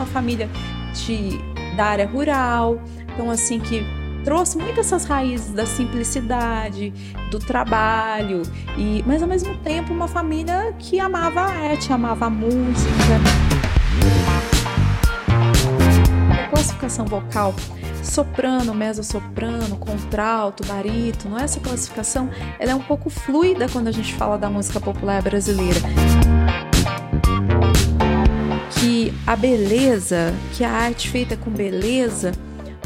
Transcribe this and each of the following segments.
uma família de, da área rural, então assim que trouxe muitas essas raízes da simplicidade, do trabalho, e mas ao mesmo tempo uma família que amava a arte, amava a música. A classificação vocal soprano, mezzo-soprano, contralto, barítono, essa classificação ela é um pouco fluida quando a gente fala da música popular brasileira. A beleza, que a arte feita com beleza,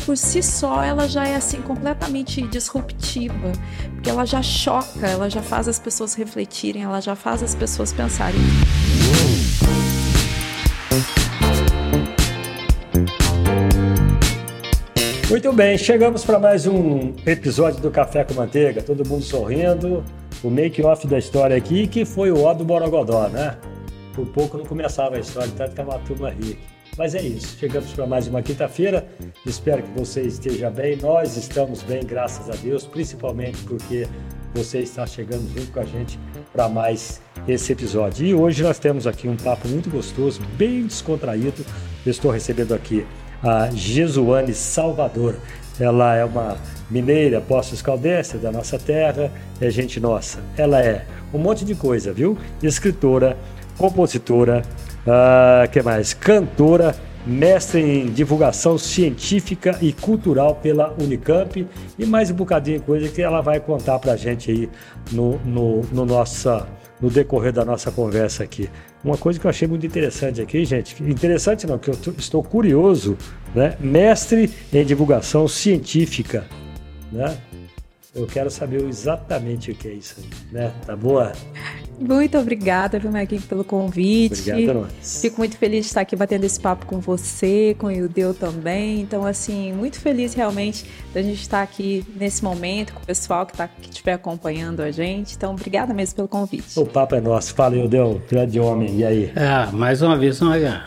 por si só ela já é assim completamente disruptiva, porque ela já choca, ela já faz as pessoas refletirem, ela já faz as pessoas pensarem. Muito bem, chegamos para mais um episódio do Café com Manteiga, todo mundo sorrindo, o make-off da história aqui, que foi o Ó do Borogodó, né? Por pouco não começava a história, tanto que a turma ri. Mas é isso, chegamos para mais uma quinta-feira. Espero que você esteja bem. Nós estamos bem, graças a Deus, principalmente porque você está chegando junto com a gente para mais esse episódio. E hoje nós temos aqui um papo muito gostoso, bem descontraído. Eu estou recebendo aqui a Jesuane Salvador. Ela é uma mineira, Poços Caldense, da nossa terra, é gente nossa. Ela é um monte de coisa, viu? Escritora, compositora, uh, que mais? Cantora, mestre em divulgação científica e cultural pela Unicamp e mais um bocadinho de coisa que ela vai contar para a gente aí no, no, no, nossa, no decorrer da nossa conversa aqui. Uma coisa que eu achei muito interessante aqui, gente, interessante não, que eu estou curioso, né? Mestre em divulgação científica, né? Eu quero saber exatamente o que é isso, né? Tá boa? Muito obrigada, viu, Marquinhos, pelo convite. Obrigado nós. Fico muito feliz de estar aqui batendo esse papo com você, com o Ildeu também. Então, assim, muito feliz realmente da gente estar aqui nesse momento com o pessoal que tá, que estiver acompanhando a gente. Então, obrigada mesmo pelo convite. O papo é nosso. Fala, Ildeu, grande homem. E aí? Ah, mais uma vez, uma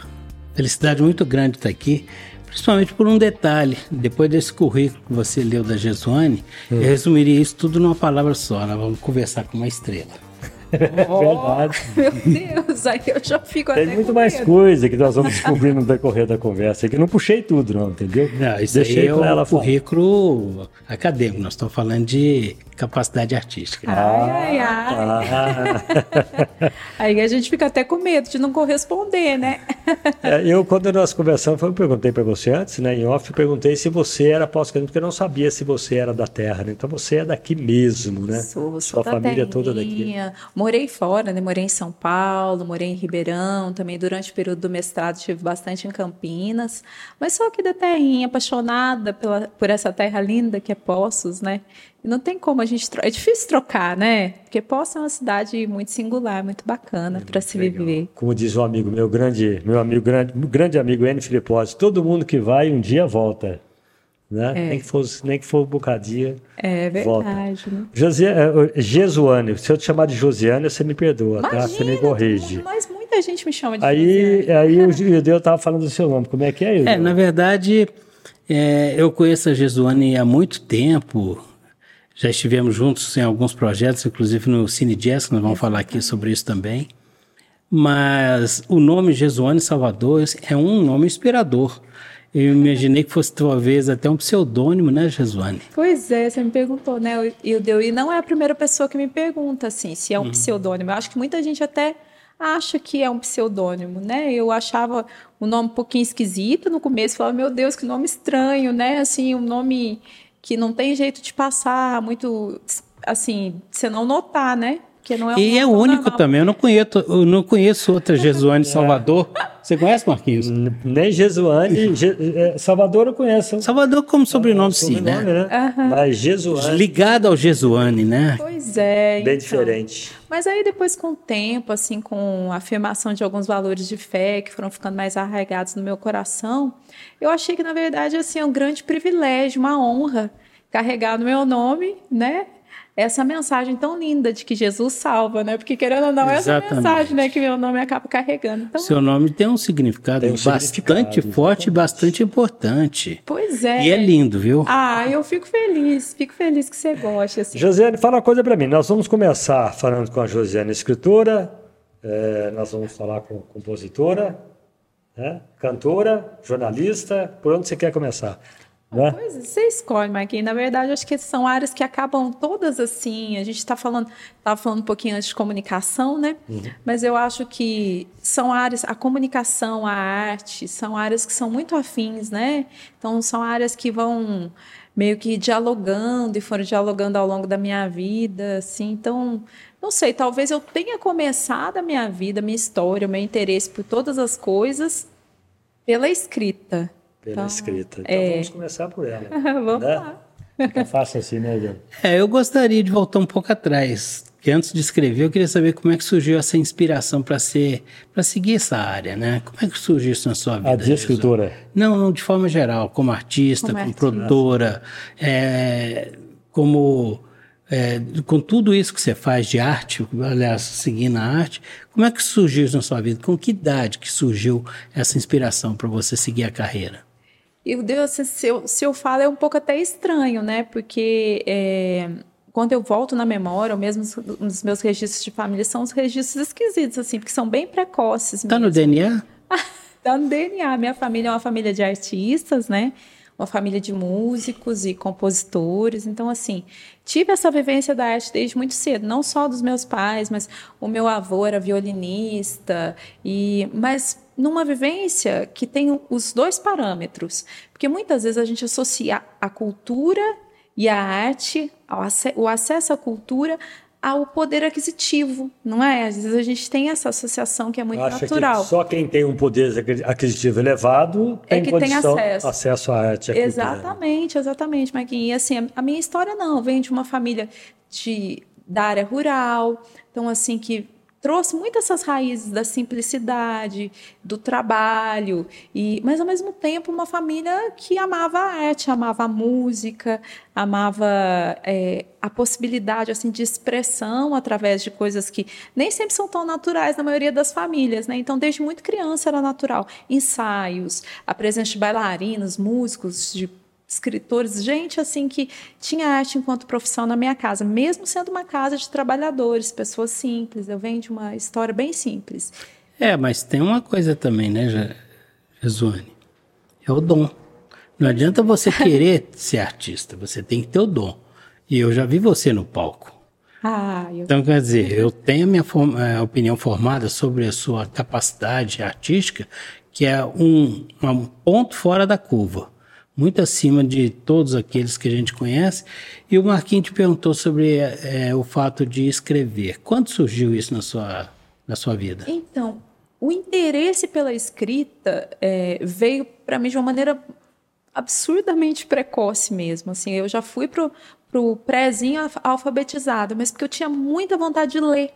felicidade muito grande estar aqui principalmente por um detalhe. Depois desse currículo que você leu da Jesuane, hum. eu resumiria isso tudo numa palavra só. Nós vamos conversar com uma estrela. Oh, Verdade. Meu Deus, aí eu já fico Tem muito mais coisa que nós vamos descobrir no decorrer da conversa. Que não puxei tudo, não, entendeu? Não, isso Deixei aí é ela currículo acadêmico. Nós estamos falando de capacidade artística. Ai, ai, ai. Ah. Aí a gente fica até com medo de não corresponder, né? É, eu, quando nós conversamos, eu perguntei para você antes, né? Em off, eu perguntei se você era pós-graduado, porque eu não sabia se você era da terra, né? Então você é daqui mesmo, né? Sou, sou Sua família terrinha. toda daqui. Morei fora, né? Morei em São Paulo, morei em Ribeirão, também durante o período do mestrado estive bastante em Campinas, mas sou aqui da terrinha, apaixonada pela, por essa terra linda que é Poços, né? Não tem como a gente. É difícil trocar, né? Porque Poços é uma cidade muito singular, muito bacana é para se legal. viver. Como diz um amigo meu, grande, meu amigo, grande, grande amigo N. Filipose, todo mundo que vai um dia volta. Né? É. Nem, que for, nem que for um bocadinho. É verdade. Né? José, é, Jesuane, se eu te chamar de Josiane, você me perdoa, Imagina, tá? Você me corrige. Mas muita gente me chama de aí, Josiane. Aí o Judeu estava falando do seu nome. Como é que é, É, na verdade, é, eu conheço a Jesuane há muito tempo. Já estivemos juntos em alguns projetos, inclusive no Cine Jazz, nós vamos falar aqui sobre isso também. Mas o nome Jesuane Salvador é um nome inspirador. Eu imaginei que fosse talvez até um pseudônimo, né, Jesuane? Pois é, você me perguntou, né, Ildeu? E não é a primeira pessoa que me pergunta, assim, se é um uhum. pseudônimo. Eu acho que muita gente até acha que é um pseudônimo, né? Eu achava o nome um pouquinho esquisito no começo, falava, meu Deus, que nome estranho, né? Assim, um nome que não tem jeito de passar muito, assim, você não notar, né? Que não é um e é único normal. também. Eu não conheço, eu não conheço outra Jesuane de Salvador. Você conhece, Marquinhos? Nem Jesuane. É, Salvador eu conheço. Salvador como sobrenome, sim, né? né? Uhum. Mas Jesuane. Ligado ao Jesuane, né? Pois é. Bem então. diferente. Mas aí depois, com o tempo, assim, com a afirmação de alguns valores de fé que foram ficando mais arraigados no meu coração, eu achei que, na verdade, assim, é um grande privilégio, uma honra carregar no meu nome, né? Essa mensagem tão linda de que Jesus salva, né? Porque querendo ou não, é essa mensagem, né, que meu nome acaba carregando. Então, Seu nome tem um significado tem um bastante significado, forte e bastante importante. Pois é. E é lindo, viu? Ah, eu fico feliz, fico feliz que você goste. Assim. Josiane, fala uma coisa para mim. Nós vamos começar falando com a Josiane, escritora. É, nós vamos falar com a compositora né? cantora, jornalista, por onde você quer começar? Né? Pois você escolhe, Marquinhos. Na verdade, acho que são áreas que acabam todas assim. A gente está falando, estava falando um pouquinho antes de comunicação, né? Uhum. Mas eu acho que são áreas, a comunicação, a arte, são áreas que são muito afins, né? Então, são áreas que vão meio que dialogando e foram dialogando ao longo da minha vida, assim. Então, não sei, talvez eu tenha começado a minha vida, a minha história, o meu interesse por todas as coisas pela escrita. Pela então, escrita. Então é... vamos começar por ela. vamos né? lá. Fica fácil assim, né, Diego? É, eu gostaria de voltar um pouco atrás. Que antes de escrever, eu queria saber como é que surgiu essa inspiração para ser, para seguir essa área, né? Como é que surgiu isso na sua vida? A de escritora? Não, não, de forma geral, como artista, como, como produtora, é, como é, com tudo isso que você faz de arte, aliás, seguindo a arte, como é que surgiu isso na sua vida? Com que idade que surgiu essa inspiração para você seguir a carreira? E Deus, se eu, se eu falo é um pouco até estranho, né? Porque é, quando eu volto na memória, ou mesmo nos meus registros de família, são os registros esquisitos, assim, porque são bem precoces. Tá mesmo. no DNA? tá no DNA. Minha família é uma família de artistas, né? Uma família de músicos e compositores. Então, assim, tive essa vivência da arte desde muito cedo, não só dos meus pais, mas o meu avô era violinista, e mas numa vivência que tem os dois parâmetros. Porque muitas vezes a gente associa a cultura e a arte, o acesso à cultura, ao poder aquisitivo, não é? Às vezes a gente tem essa associação que é muito Acha natural. Que só quem tem um poder aquisitivo elevado tem, é que tem acesso. acesso à arte. À exatamente, cultura. exatamente, Marquinhos. E assim, a minha história não, vem de uma família de, da área rural, então assim, que trouxe muito essas raízes da simplicidade, do trabalho, e mas ao mesmo tempo uma família que amava a arte, amava a música, amava é, a possibilidade assim de expressão através de coisas que nem sempre são tão naturais na maioria das famílias, né? Então desde muito criança era natural, ensaios, a presença de bailarinos, músicos, de escritores, gente assim que tinha arte enquanto profissão na minha casa, mesmo sendo uma casa de trabalhadores, pessoas simples. Eu venho de uma história bem simples. É, mas tem uma coisa também, né, Jesuane? É o dom. Não adianta você querer ser artista, você tem que ter o dom. E eu já vi você no palco. Ah, eu... Então, quer dizer, eu tenho a minha a opinião formada sobre a sua capacidade artística, que é um, um ponto fora da curva muito acima de todos aqueles que a gente conhece. E o Marquinhos te perguntou sobre é, o fato de escrever. Quando surgiu isso na sua, na sua vida? Então, o interesse pela escrita é, veio para mim de uma maneira absurdamente precoce mesmo. Assim, eu já fui para o prézinho alfabetizado, mas porque eu tinha muita vontade de ler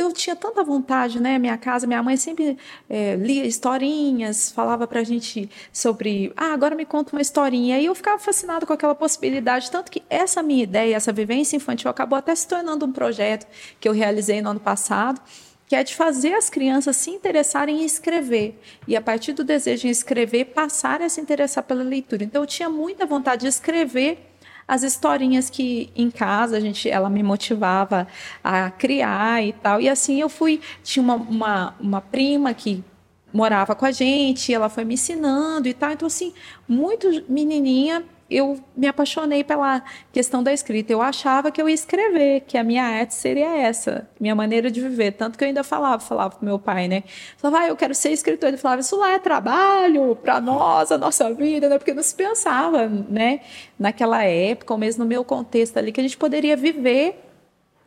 eu tinha tanta vontade, né? Minha casa, minha mãe sempre é, lia historinhas, falava para a gente sobre, ah, agora me conta uma historinha. E eu ficava fascinado com aquela possibilidade, tanto que essa minha ideia, essa vivência infantil, acabou até se tornando um projeto que eu realizei no ano passado, que é de fazer as crianças se interessarem em escrever e a partir do desejo em escrever passarem a se interessar pela leitura. Então eu tinha muita vontade de escrever as historinhas que em casa a gente, ela me motivava a criar e tal. E assim eu fui, tinha uma, uma, uma prima que morava com a gente, ela foi me ensinando e tal. Então assim, muito menininha eu me apaixonei pela questão da escrita. Eu achava que eu ia escrever, que a minha arte seria essa, minha maneira de viver. Tanto que eu ainda falava, falava pro meu pai, né? Falava, ah, eu quero ser escritor. Ele falava, isso lá é trabalho para nós, a nossa vida, né? Porque não se pensava, né? Naquela época, ou mesmo no meu contexto ali, que a gente poderia viver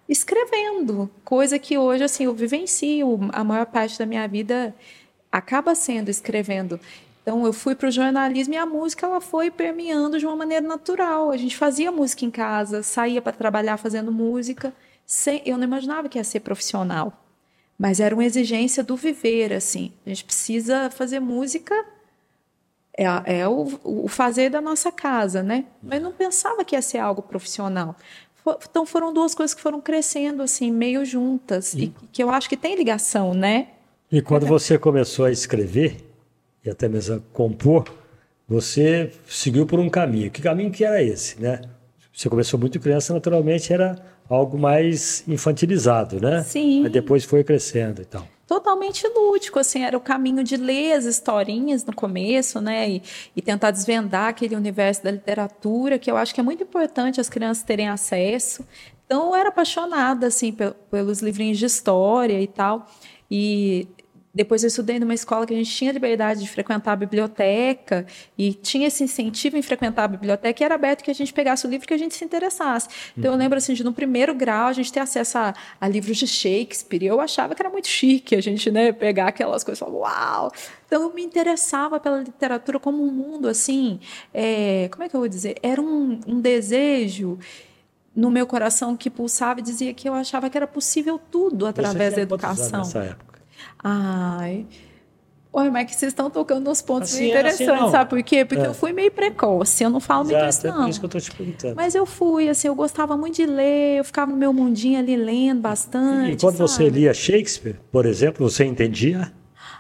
escrevendo, coisa que hoje, assim, eu vivencio a maior parte da minha vida acaba sendo escrevendo. Então eu fui para o jornalismo e a música ela foi permeando de uma maneira natural. A gente fazia música em casa, saía para trabalhar fazendo música. Sem, eu não imaginava que ia ser profissional, mas era uma exigência do viver assim. A gente precisa fazer música é, é o, o, fazer da nossa casa, né? Mas não pensava que ia ser algo profissional. Então foram duas coisas que foram crescendo assim meio juntas e, e que eu acho que tem ligação, né? E quando você começou a escrever e até mesmo compor, você seguiu por um caminho. Que caminho que era esse, né? Você começou muito criança, naturalmente era algo mais infantilizado, né? Sim. Mas depois foi crescendo e tal. totalmente lúdico, assim, era o caminho de ler as historinhas no começo, né, e, e, tentar desvendar aquele universo da literatura, que eu acho que é muito importante as crianças terem acesso. Então, eu era apaixonada, assim, pelos livrinhos de história e tal, e depois eu estudei numa escola que a gente tinha liberdade de frequentar a biblioteca e tinha esse incentivo em frequentar a biblioteca e era aberto que a gente pegasse o livro que a gente se interessasse. Então eu uhum. lembro assim de no primeiro grau a gente ter acesso a, a livros de Shakespeare e eu achava que era muito chique a gente né, pegar aquelas coisas e falar, uau! Então eu me interessava pela literatura como um mundo assim, é, como é que eu vou dizer? Era um, um desejo no meu coração que pulsava e dizia que eu achava que era possível tudo através da educação. Nessa época? Ai. Oi, mas é que vocês estão tocando nos pontos assim, interessantes, assim, sabe por quê? Porque é. eu fui meio precoce, eu não falo Exato, muito isso, não. É por isso que eu tô te perguntando. Mas eu fui, assim, eu gostava muito de ler, eu ficava no meu mundinho ali lendo bastante. E quando sabe? você lia Shakespeare, por exemplo, você entendia?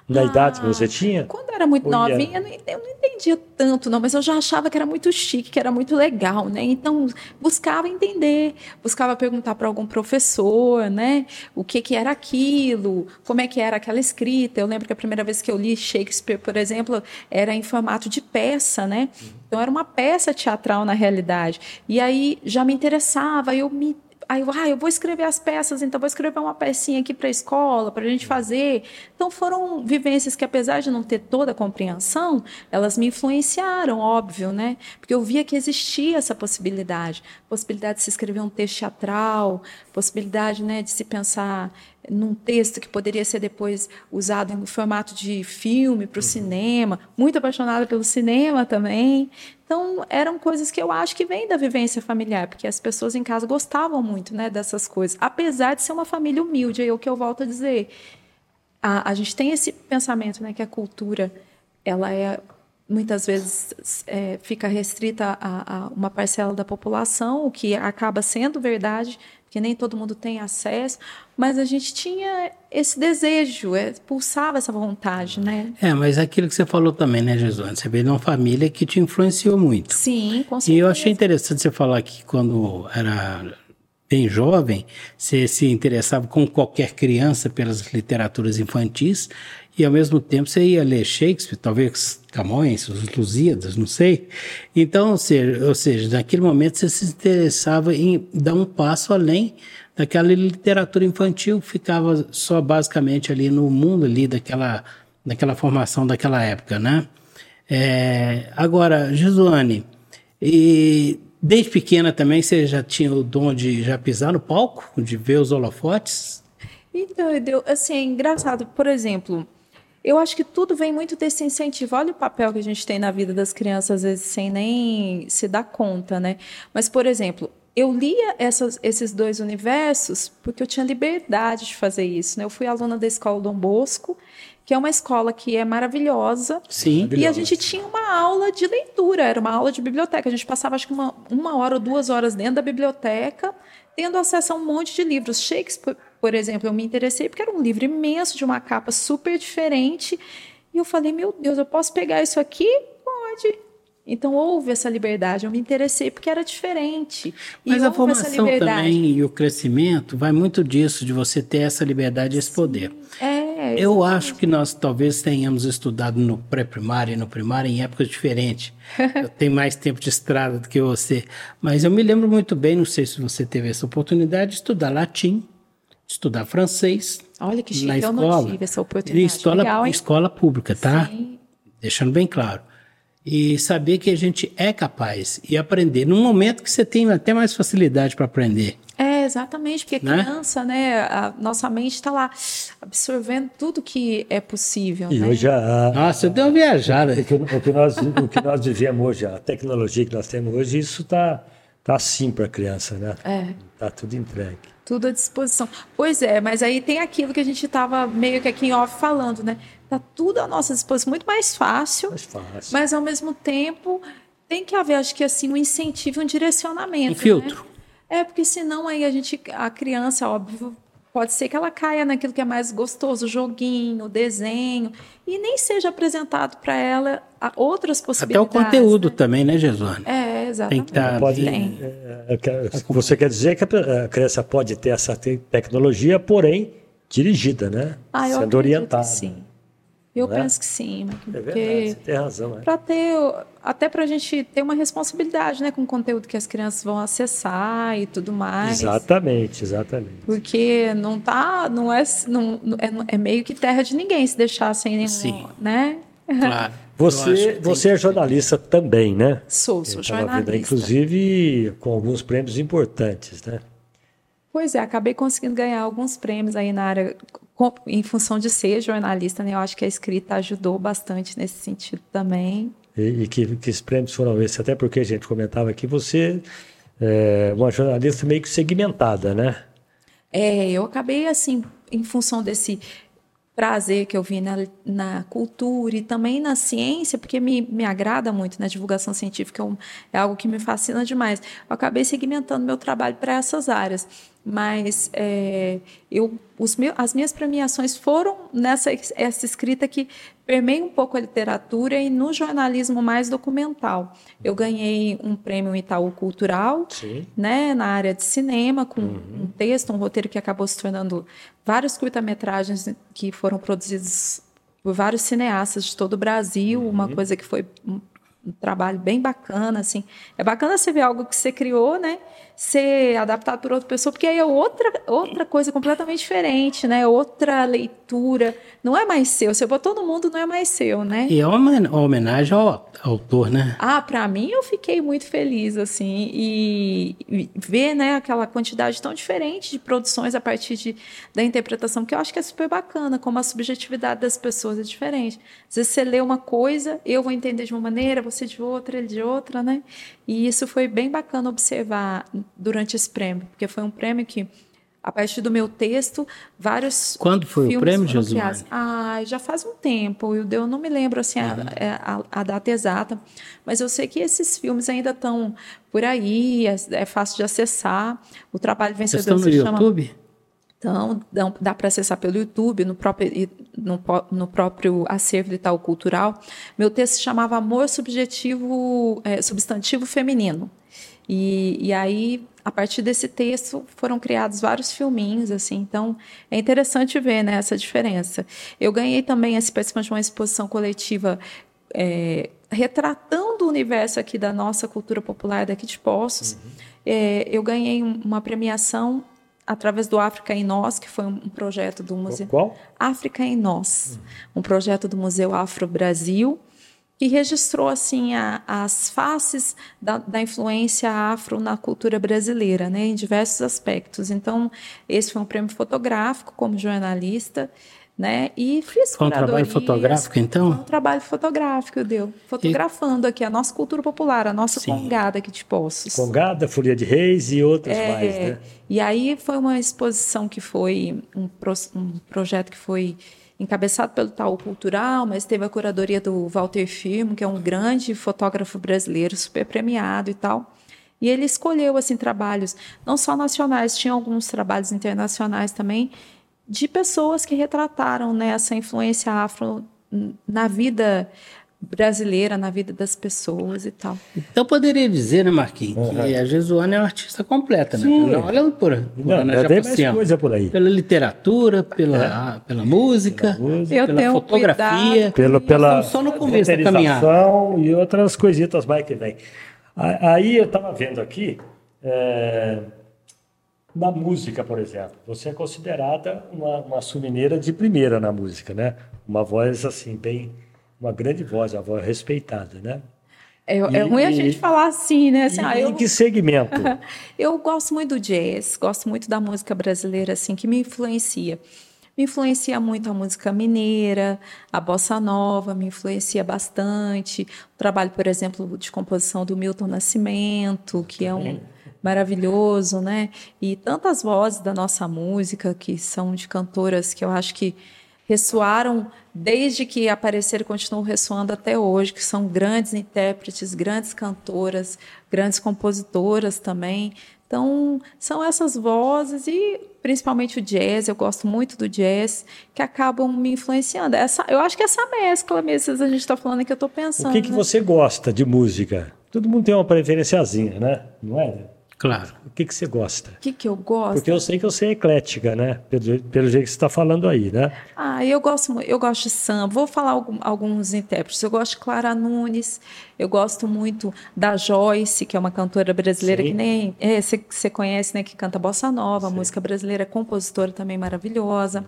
Na ah, idade que você tinha? Quando eu era muito novinha, eu não, eu não entendia tanto, não, mas eu já achava que era muito chique, que era muito legal, né? Então, buscava entender, buscava perguntar para algum professor, né? O que, que era aquilo, como é que era aquela escrita. Eu lembro que a primeira vez que eu li Shakespeare, por exemplo, era em formato de peça, né? Então, era uma peça teatral na realidade. E aí já me interessava, eu me Aí eu, ah, eu vou escrever as peças, então vou escrever uma pecinha aqui para a escola, para a gente fazer. Então foram vivências que, apesar de não ter toda a compreensão, elas me influenciaram, óbvio, né? Porque eu via que existia essa possibilidade. Possibilidade de se escrever um texto teatral, possibilidade né, de se pensar num texto que poderia ser depois usado em formato de filme para o uhum. cinema. Muito apaixonada pelo cinema também. Então, eram coisas que eu acho que vêm da vivência familiar, porque as pessoas em casa gostavam muito né, dessas coisas, apesar de ser uma família humilde, é o que eu volto a dizer. A, a gente tem esse pensamento né, que a cultura ela é muitas vezes é, fica restrita a, a, uma parcela da população, o que acaba sendo verdade, porque nem todo mundo tem acesso, mas a gente tinha esse desejo, é, pulsava essa vontade, né? É, mas aquilo que você falou também, né, Jesus? Você veio de uma família que te influenciou muito. Sim, com certeza. E eu achei interessante você falar que quando era bem jovem, você se interessava com qualquer criança pelas literaturas infantis e ao mesmo tempo você ia ler Shakespeare, talvez Camões, os Lusíadas, não sei. Então, ou seja, ou seja, naquele momento você se interessava em dar um passo além daquela literatura infantil ficava só basicamente ali no mundo ali daquela, daquela formação daquela época, né? É, agora, Jesuane, e desde pequena também você já tinha o dom de já pisar no palco, de ver os holofotes? Então, assim, é engraçado, por exemplo, eu acho que tudo vem muito desse incentivo. Olha o papel que a gente tem na vida das crianças, às vezes, sem nem se dar conta, né? Mas, por exemplo, eu lia essas, esses dois universos porque eu tinha liberdade de fazer isso. Né? Eu fui aluna da escola Dom Bosco, que é uma escola que é maravilhosa. Sim. E a gente tinha uma aula de leitura, era uma aula de biblioteca. A gente passava, acho que, uma, uma hora ou duas horas dentro da biblioteca, tendo acesso a um monte de livros. Shakespeare por exemplo, eu me interessei porque era um livro imenso, de uma capa super diferente. E eu falei, meu Deus, eu posso pegar isso aqui? Pode. Então houve essa liberdade, eu me interessei porque era diferente. Mas a formação também e o crescimento vai muito disso, de você ter essa liberdade e esse poder. É, eu acho que nós talvez tenhamos estudado no pré-primário e no primário em épocas diferentes. eu tenho mais tempo de estrada do que você. Mas eu me lembro muito bem, não sei se você teve essa oportunidade, de estudar latim estudar francês. Olha que chique, na escola. eu não tive essa oportunidade. Escola, Legal, escola pública, tá? Sim. Deixando bem claro. E saber que a gente é capaz e aprender num momento que você tem até mais facilidade para aprender. É, exatamente, porque né? criança, né, a nossa mente está lá absorvendo tudo que é possível. E né? hoje a, Nossa, eu dei uma viajada. O que, o que, nós, o que nós vivemos hoje, a tecnologia que nós temos hoje, isso está tá assim para a criança, né? É. Está tudo entregue. Tudo à disposição. Pois é, mas aí tem aquilo que a gente estava meio que aqui em off falando, né? Tá tudo à nossa disposição, muito mais fácil, mais fácil. mas ao mesmo tempo tem que haver, acho que assim, um incentivo, um direcionamento. Um filtro. Né? É, porque senão aí a gente, a criança, óbvio, Pode ser que ela caia naquilo que é mais gostoso, o joguinho, o desenho, e nem seja apresentado para ela outras possibilidades. Até o conteúdo né? também, né, Jesuane? É, exatamente. Tem que tá, pode, Tem. É, é, você quer dizer que a criança pode ter essa tecnologia, porém dirigida, né? Ah, eu Sendo orientada. Sim. Eu é? penso que sim, porque é verdade, você tem razão. É. Para ter, até para a gente ter uma responsabilidade, né, com o conteúdo que as crianças vão acessar e tudo mais. Exatamente, exatamente. Porque não tá, não é, não, é, é meio que terra de ninguém se deixar sem nenhum, sim. né? Claro. Você, você é jornalista também, né? Sou, sou jornalista. Inclusive com alguns prêmios importantes, né? Pois é, acabei conseguindo ganhar alguns prêmios aí na área em função de ser jornalista, né? Eu acho que a escrita ajudou bastante nesse sentido também. E, e que, que prêmios foram esses? Até porque a gente comentava aqui, você é uma jornalista meio que segmentada, né? É, eu acabei assim, em função desse prazer que eu vi na, na cultura e também na ciência, porque me, me agrada muito na né? divulgação científica, é, um, é algo que me fascina demais. Eu acabei segmentando meu trabalho para essas áreas mas é, eu, as minhas premiações foram nessa essa escrita que permeia um pouco a literatura e no jornalismo mais documental. Eu ganhei um prêmio Itaú Cultural, né, na área de cinema, com uhum. um texto, um roteiro que acabou se tornando vários curta-metragens que foram produzidos por vários cineastas de todo o Brasil, uhum. uma coisa que foi um, um trabalho bem bacana, assim. É bacana você ver algo que você criou, né? Ser adaptado por outra pessoa, porque aí é outra, outra coisa completamente diferente, né? Outra leitura. Não é mais seu. Você botou no mundo, não é mais seu, né? E é uma homenagem ao autor, né? Ah, para mim eu fiquei muito feliz, assim. E, ver, né, aquela quantidade tão diferente de produções a partir de, da interpretação, que eu acho que é super bacana, como a subjetividade das pessoas é diferente. Às vezes você lê uma coisa, eu vou entender de uma maneira, você de outra, ele de outra, né? E isso foi bem bacana observar durante esse prêmio, porque foi um prêmio que, a partir do meu texto, vários. Quando foi o prêmio, Jesus? Ah, já faz um tempo, eu não me lembro assim, uhum. a, a, a, data exata, mas eu sei que esses filmes ainda estão por aí, é, é fácil de acessar. O trabalho vencedor Vocês estão no chama... YouTube? Então, dá, para acessar pelo YouTube, no próprio, no, no, próprio acervo de tal cultural. Meu texto se chamava Amor Subjetivo, é, Substantivo Feminino. E, e aí, a partir desse texto, foram criados vários filminhos, assim. Então, é interessante ver né, essa diferença. Eu ganhei também esse participante de uma exposição coletiva é, retratando o universo aqui da nossa cultura popular daqui de Poços. Uhum. É, eu ganhei uma premiação através do África em Nós, que foi um projeto do museu. Qual? África em Nós, uhum. um projeto do Museu Afro Brasil que registrou assim a, as faces da, da, influência afro na cultura brasileira, né, em diversos aspectos. Então, esse foi um prêmio fotográfico como jornalista, né, e fiz Foi um trabalho fotográfico, então? Foi um trabalho fotográfico, deu. Fotografando e... aqui a nossa cultura popular, a nossa Sim. congada aqui de Poços. Congada, Folia de Reis e outras é, mais, né? E aí foi uma exposição que foi, um, um projeto que foi encabeçado pelo Tal Cultural, mas teve a curadoria do Walter Firmo, que é um grande fotógrafo brasileiro, super premiado e tal. E ele escolheu assim trabalhos não só nacionais, tinha alguns trabalhos internacionais também de pessoas que retrataram né, essa influência afro na vida brasileira na vida das pessoas e tal. Então poderia dizer, né, Marquinhos, uhum. que a Jesuana é uma artista completa, né? Sim. olha por, por Não, já mais coisa por aí. Pela literatura, pela, é. pela música, pela, música, pela fotografia. Pela, pela só no começo da caminhada. E outras coisitas mais que vem. Aí eu estava vendo aqui, é, na música, por exemplo, você é considerada uma, uma sumineira de primeira na música, né? Uma voz assim, bem uma grande voz, a voz respeitada, né? É, e, é ruim a gente falar assim, né? Assim, ah, eu, em que segmento? eu gosto muito do jazz, gosto muito da música brasileira, assim, que me influencia. Me influencia muito a música mineira, a bossa nova, me influencia bastante. O trabalho, por exemplo, de composição do Milton Nascimento, que é um maravilhoso, né? E tantas vozes da nossa música que são de cantoras que eu acho que ressoaram desde que apareceram e continuam ressoando até hoje, que são grandes intérpretes, grandes cantoras, grandes compositoras também. Então, são essas vozes e principalmente o jazz, eu gosto muito do jazz, que acabam me influenciando. Essa, eu acho que essa mescla mesmo, a gente está falando é que eu estou pensando. O que, que né? você gosta de música? Todo mundo tem uma preferenciazinha, né? Não é? Claro. O que, que você gosta? O que, que eu gosto? Porque eu sei que você é eclética, né? Pelo, pelo jeito que você está falando aí, né? Ah, eu gosto, eu gosto de samba. Vou falar algum, alguns intérpretes. Eu gosto de Clara Nunes. Eu gosto muito da Joyce, que é uma cantora brasileira Sim. que nem é, você, você conhece, né? Que canta bossa nova, Sim. música brasileira, compositora também maravilhosa.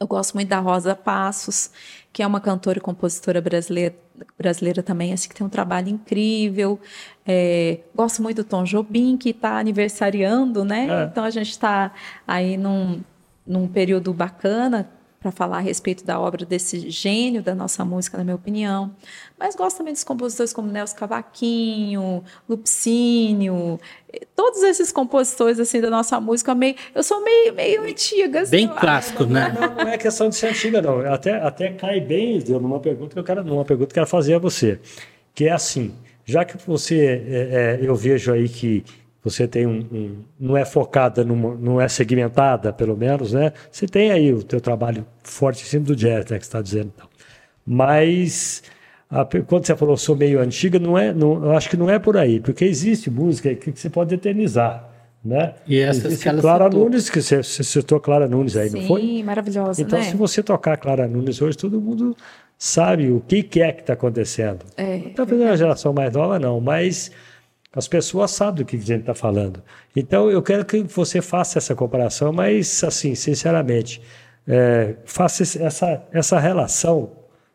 Eu gosto muito da Rosa Passos, que é uma cantora e compositora brasileira, brasileira também, assim, que tem um trabalho incrível. É, gosto muito do Tom Jobim, que está aniversariando, né? É. Então a gente está aí num, num período bacana para falar a respeito da obra desse gênio da nossa música, na minha opinião. Mas gosto também dos compositores como Nelson Cavaquinho, Lupicínio, todos esses compositores assim da nossa música, meio, eu sou meio, meio antiga. Assim, bem clássico, né? Não, não, é questão de ser antiga, não. Até, até cai bem numa pergunta que eu quero, numa pergunta que eu quero fazer a você, que é assim, já que você, é, é, eu vejo aí que você tem um, um não é focada, numa, não é segmentada, pelo menos, né? Você tem aí o teu trabalho forte em cima do jazz, né, que você está dizendo. Então. Mas a, quando você falou sou meio antiga, não é, não, eu acho que não é por aí, porque existe música que, que você pode eternizar. Né? E essa Existe Clara citou. Nunes, que você, você citou Clara Nunes aí, Sim, não foi? Sim, maravilhosa. Então, né? se você tocar Clara Nunes hoje, todo mundo sabe o que, que é que está acontecendo. É, Talvez a geração mais nova não, mas as pessoas sabem do que a gente está falando. Então, eu quero que você faça essa comparação, mas, assim, sinceramente, é, faça essa, essa relação, não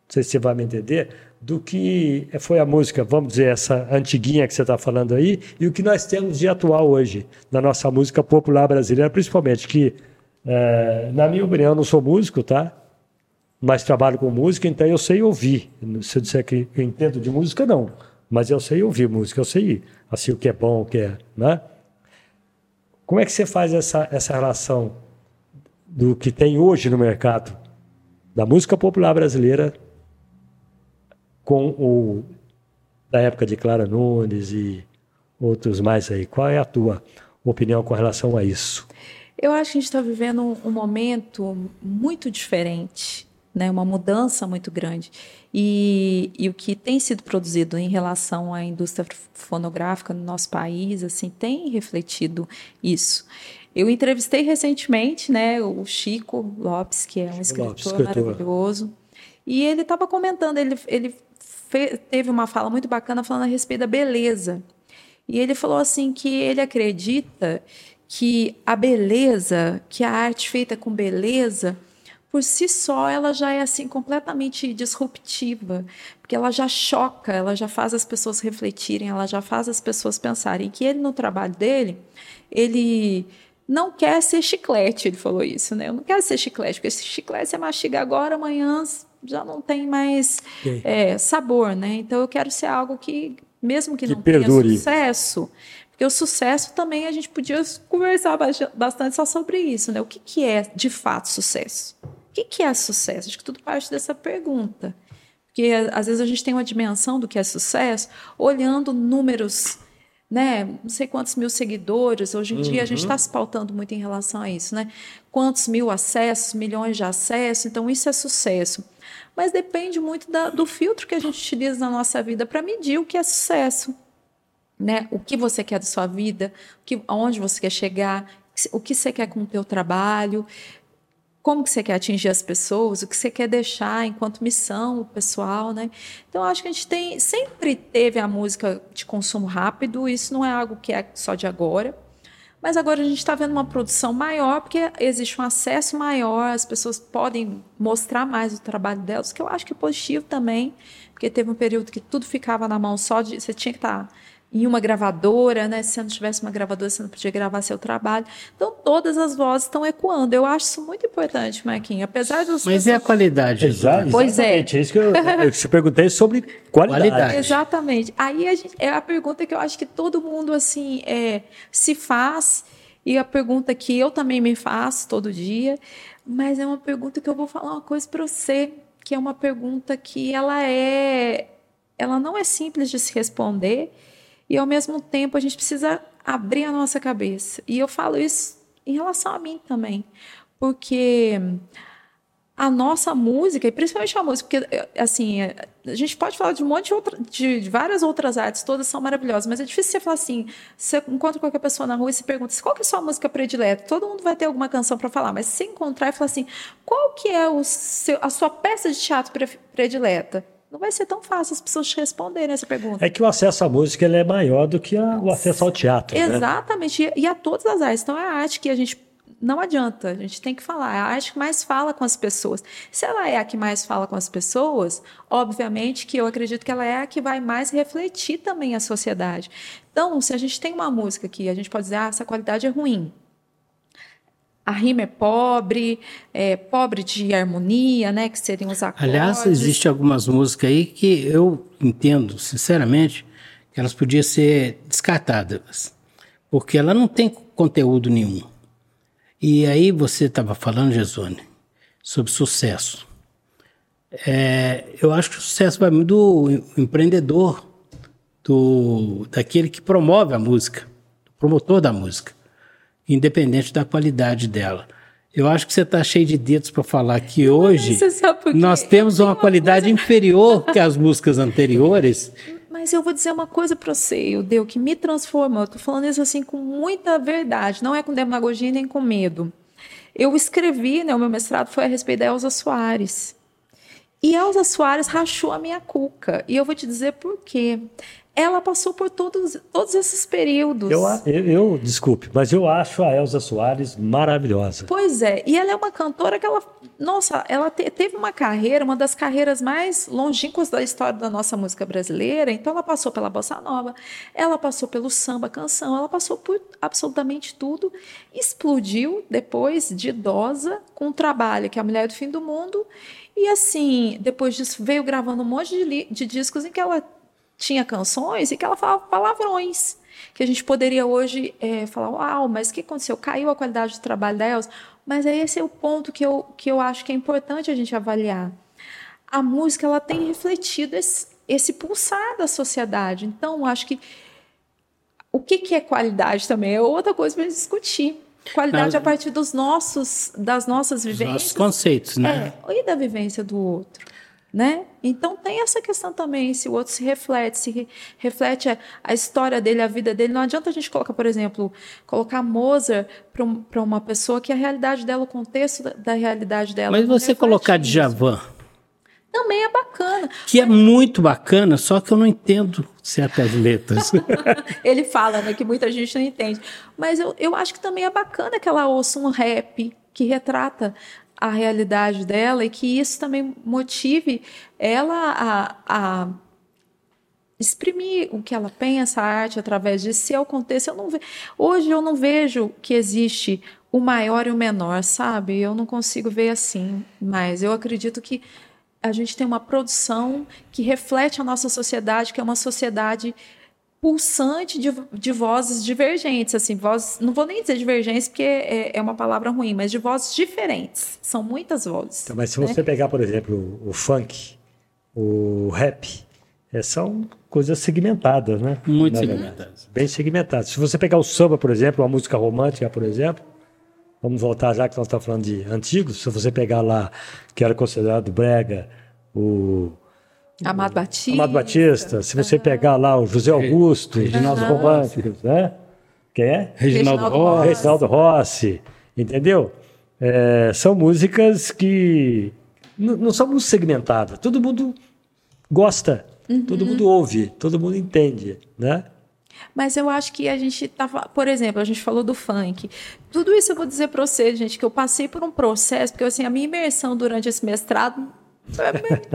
sei se você vai me entender, do que foi a música, vamos dizer, essa antiguinha que você está falando aí, e o que nós temos de atual hoje, na nossa música popular brasileira, principalmente, que, é, na minha opinião, eu não sou músico, tá? Mas trabalho com música, então eu sei ouvir. Se eu disser que eu entendo de música, não. Mas eu sei ouvir música, eu sei assim, o que é bom, o que é. Né? Como é que você faz essa, essa relação do que tem hoje no mercado da música popular brasileira com o da época de Clara Nunes e outros mais aí? Qual é a tua opinião com relação a isso? Eu acho que a gente está vivendo um momento muito diferente né, uma mudança muito grande. E, e, o que tem sido produzido em relação à indústria fonográfica no nosso país, assim, tem refletido isso. Eu entrevistei recentemente, né, o Chico Lopes, que é um escritor, Lopes, escritor. maravilhoso, e ele estava comentando, ele, ele fe, teve uma fala muito bacana falando a respeito da beleza. E ele falou assim que ele acredita que a beleza, que a arte feita com beleza, por si só ela já é assim completamente disruptiva, porque ela já choca, ela já faz as pessoas refletirem, ela já faz as pessoas pensarem que ele no trabalho dele, ele não quer ser chiclete, ele falou isso, né? Eu não quero ser chiclete, porque esse chiclete você mastiga agora, amanhã já não tem mais é, sabor, né? Então eu quero ser algo que, mesmo que, que não perdure. tenha sucesso, porque o sucesso também a gente podia conversar bastante só sobre isso, né? O que, que é de fato sucesso? O que, que é sucesso? Acho que tudo parte dessa pergunta. Porque às vezes a gente tem uma dimensão do que é sucesso olhando números, né? Não sei quantos mil seguidores. Hoje em uhum. dia a gente está se pautando muito em relação a isso, né? Quantos mil acessos, milhões de acessos. Então isso é sucesso. Mas depende muito da, do filtro que a gente utiliza na nossa vida para medir o que é sucesso. Né? O que você quer da sua vida, que, aonde você quer chegar, o que você quer com o teu trabalho como que você quer atingir as pessoas, o que você quer deixar enquanto missão o pessoal, né? Então acho que a gente tem sempre teve a música de consumo rápido, isso não é algo que é só de agora. Mas agora a gente está vendo uma produção maior, porque existe um acesso maior, as pessoas podem mostrar mais o trabalho delas, que eu acho que é positivo também, porque teve um período que tudo ficava na mão só de. Você tinha que estar tá em uma gravadora, né? Se você não tivesse uma gravadora, você não podia gravar seu trabalho. Então, todas as vozes estão ecoando. Eu acho isso muito importante, Marquinhos. Apesar dos. Mas pessoas... e a qualidade? Exato, pois é. é isso que eu, eu te perguntei sobre qualidade. qualidade. Exatamente. Aí a gente, é a pergunta que eu acho que todo mundo assim é, se faz e a pergunta que eu também me faço todo dia, mas é uma pergunta que eu vou falar uma coisa para você, que é uma pergunta que ela é, ela não é simples de se responder e ao mesmo tempo a gente precisa abrir a nossa cabeça. E eu falo isso em relação a mim também, porque a nossa música, e principalmente a música, porque assim, a gente pode falar de um monte de, outra, de, de, várias outras artes, todas são maravilhosas, mas é difícil você falar assim, você encontra qualquer pessoa na rua e se pergunta qual que é a sua música predileta, todo mundo vai ter alguma canção para falar, mas se encontrar e falar assim, qual que é o seu, a sua peça de teatro predileta? Não vai ser tão fácil as pessoas te responderem essa pergunta. É que o acesso à música é maior do que a, o acesso ao teatro. Né? Exatamente, né? e, e a todas as artes. Então é a arte que a gente não adianta, a gente tem que falar. É a arte que mais fala com as pessoas. Se ela é a que mais fala com as pessoas, obviamente que eu acredito que ela é a que vai mais refletir também a sociedade. Então, se a gente tem uma música que a gente pode dizer, ah, essa qualidade é ruim. A rima é pobre, é pobre de harmonia, né? Que seriam os acordes. Aliás, existe algumas músicas aí que eu entendo, sinceramente, que elas podiam ser descartadas, porque ela não tem conteúdo nenhum. E aí você estava falando, Gesone, sobre sucesso. É, eu acho que o sucesso vai muito do empreendedor, do, daquele que promove a música, do promotor da música, independente da qualidade dela. Eu acho que você está cheio de dedos para falar que hoje nós temos uma qualidade coisa... inferior que as músicas anteriores. Mas eu vou dizer uma coisa para você, o Deus que me transformou. Eu tô falando isso assim com muita verdade, não é com demagogia nem com medo. Eu escrevi, né, o meu mestrado foi a respeito da Elza Soares. E Elza Soares rachou a minha cuca. E eu vou te dizer por quê ela passou por todos, todos esses períodos. Eu, eu, eu, desculpe, mas eu acho a Elza Soares maravilhosa. Pois é, e ela é uma cantora que ela, nossa, ela te, teve uma carreira, uma das carreiras mais longínquas da história da nossa música brasileira. Então ela passou pela bossa nova, ela passou pelo samba canção, ela passou por absolutamente tudo. Explodiu depois de idosa com um trabalho que é a Mulher do Fim do Mundo. E assim, depois disso veio gravando um monte de, de discos em que ela tinha canções e que ela falava palavrões. Que a gente poderia hoje é, falar, uau, mas o que aconteceu? Caiu a qualidade do trabalho da Elsa? Mas é esse é o ponto que eu, que eu acho que é importante a gente avaliar. A música ela tem refletido esse, esse pulsar da sociedade. Então, acho que o que, que é qualidade também é outra coisa para discutir. Qualidade a partir dos nossos, das nossas vivências. Nossos conceitos, né? É, e da vivência do outro né? Então tem essa questão também, se o outro se reflete, se re, reflete a, a, história dele, a vida dele. Não adianta a gente colocar, por exemplo, colocar Mozart para um, uma pessoa que a realidade dela, o contexto da, da realidade dela. Mas você colocar Djavan também é bacana. Que é muito bacana, só que eu não entendo certas letras. Ele fala, né, que muita gente não entende. Mas eu, eu acho que também é bacana que ela ouça um rap que retrata a realidade dela e que isso também motive ela a, a exprimir o que ela pensa, a arte através disso. Se contexto, eu não ve... hoje eu não vejo que existe o maior e o menor, sabe? Eu não consigo ver assim, mas eu acredito que a gente tem uma produção que reflete a nossa sociedade, que é uma sociedade pulsante de, de vozes divergentes, assim, vozes, não vou nem dizer divergentes porque é, é, uma palavra ruim, mas de vozes diferentes. São muitas vozes. Então, mas se né? você pegar, por exemplo, o funk, o rap, é, são coisas segmentadas, né? Muito segmentadas. Bem segmentadas. Se você pegar o samba, por exemplo, uma música romântica, por exemplo, vamos voltar já que nós estamos falando de antigos, se você pegar lá, que era considerado brega, o Amado Batista. Amado Batista. Se você pegar lá o José Augusto, Reginaldo uhum. Românticos, né? Quem é? Reginaldo, Reginaldo Rossi. Reginaldo Rossi. Entendeu? É, são músicas que não são muito segmentadas. Todo mundo gosta, uhum. todo mundo ouve, todo mundo entende, né? Mas eu acho que a gente tava, por exemplo, a gente falou do funk. Tudo isso eu vou dizer para você, gente, que eu passei por um processo, porque assim, a minha imersão durante esse mestrado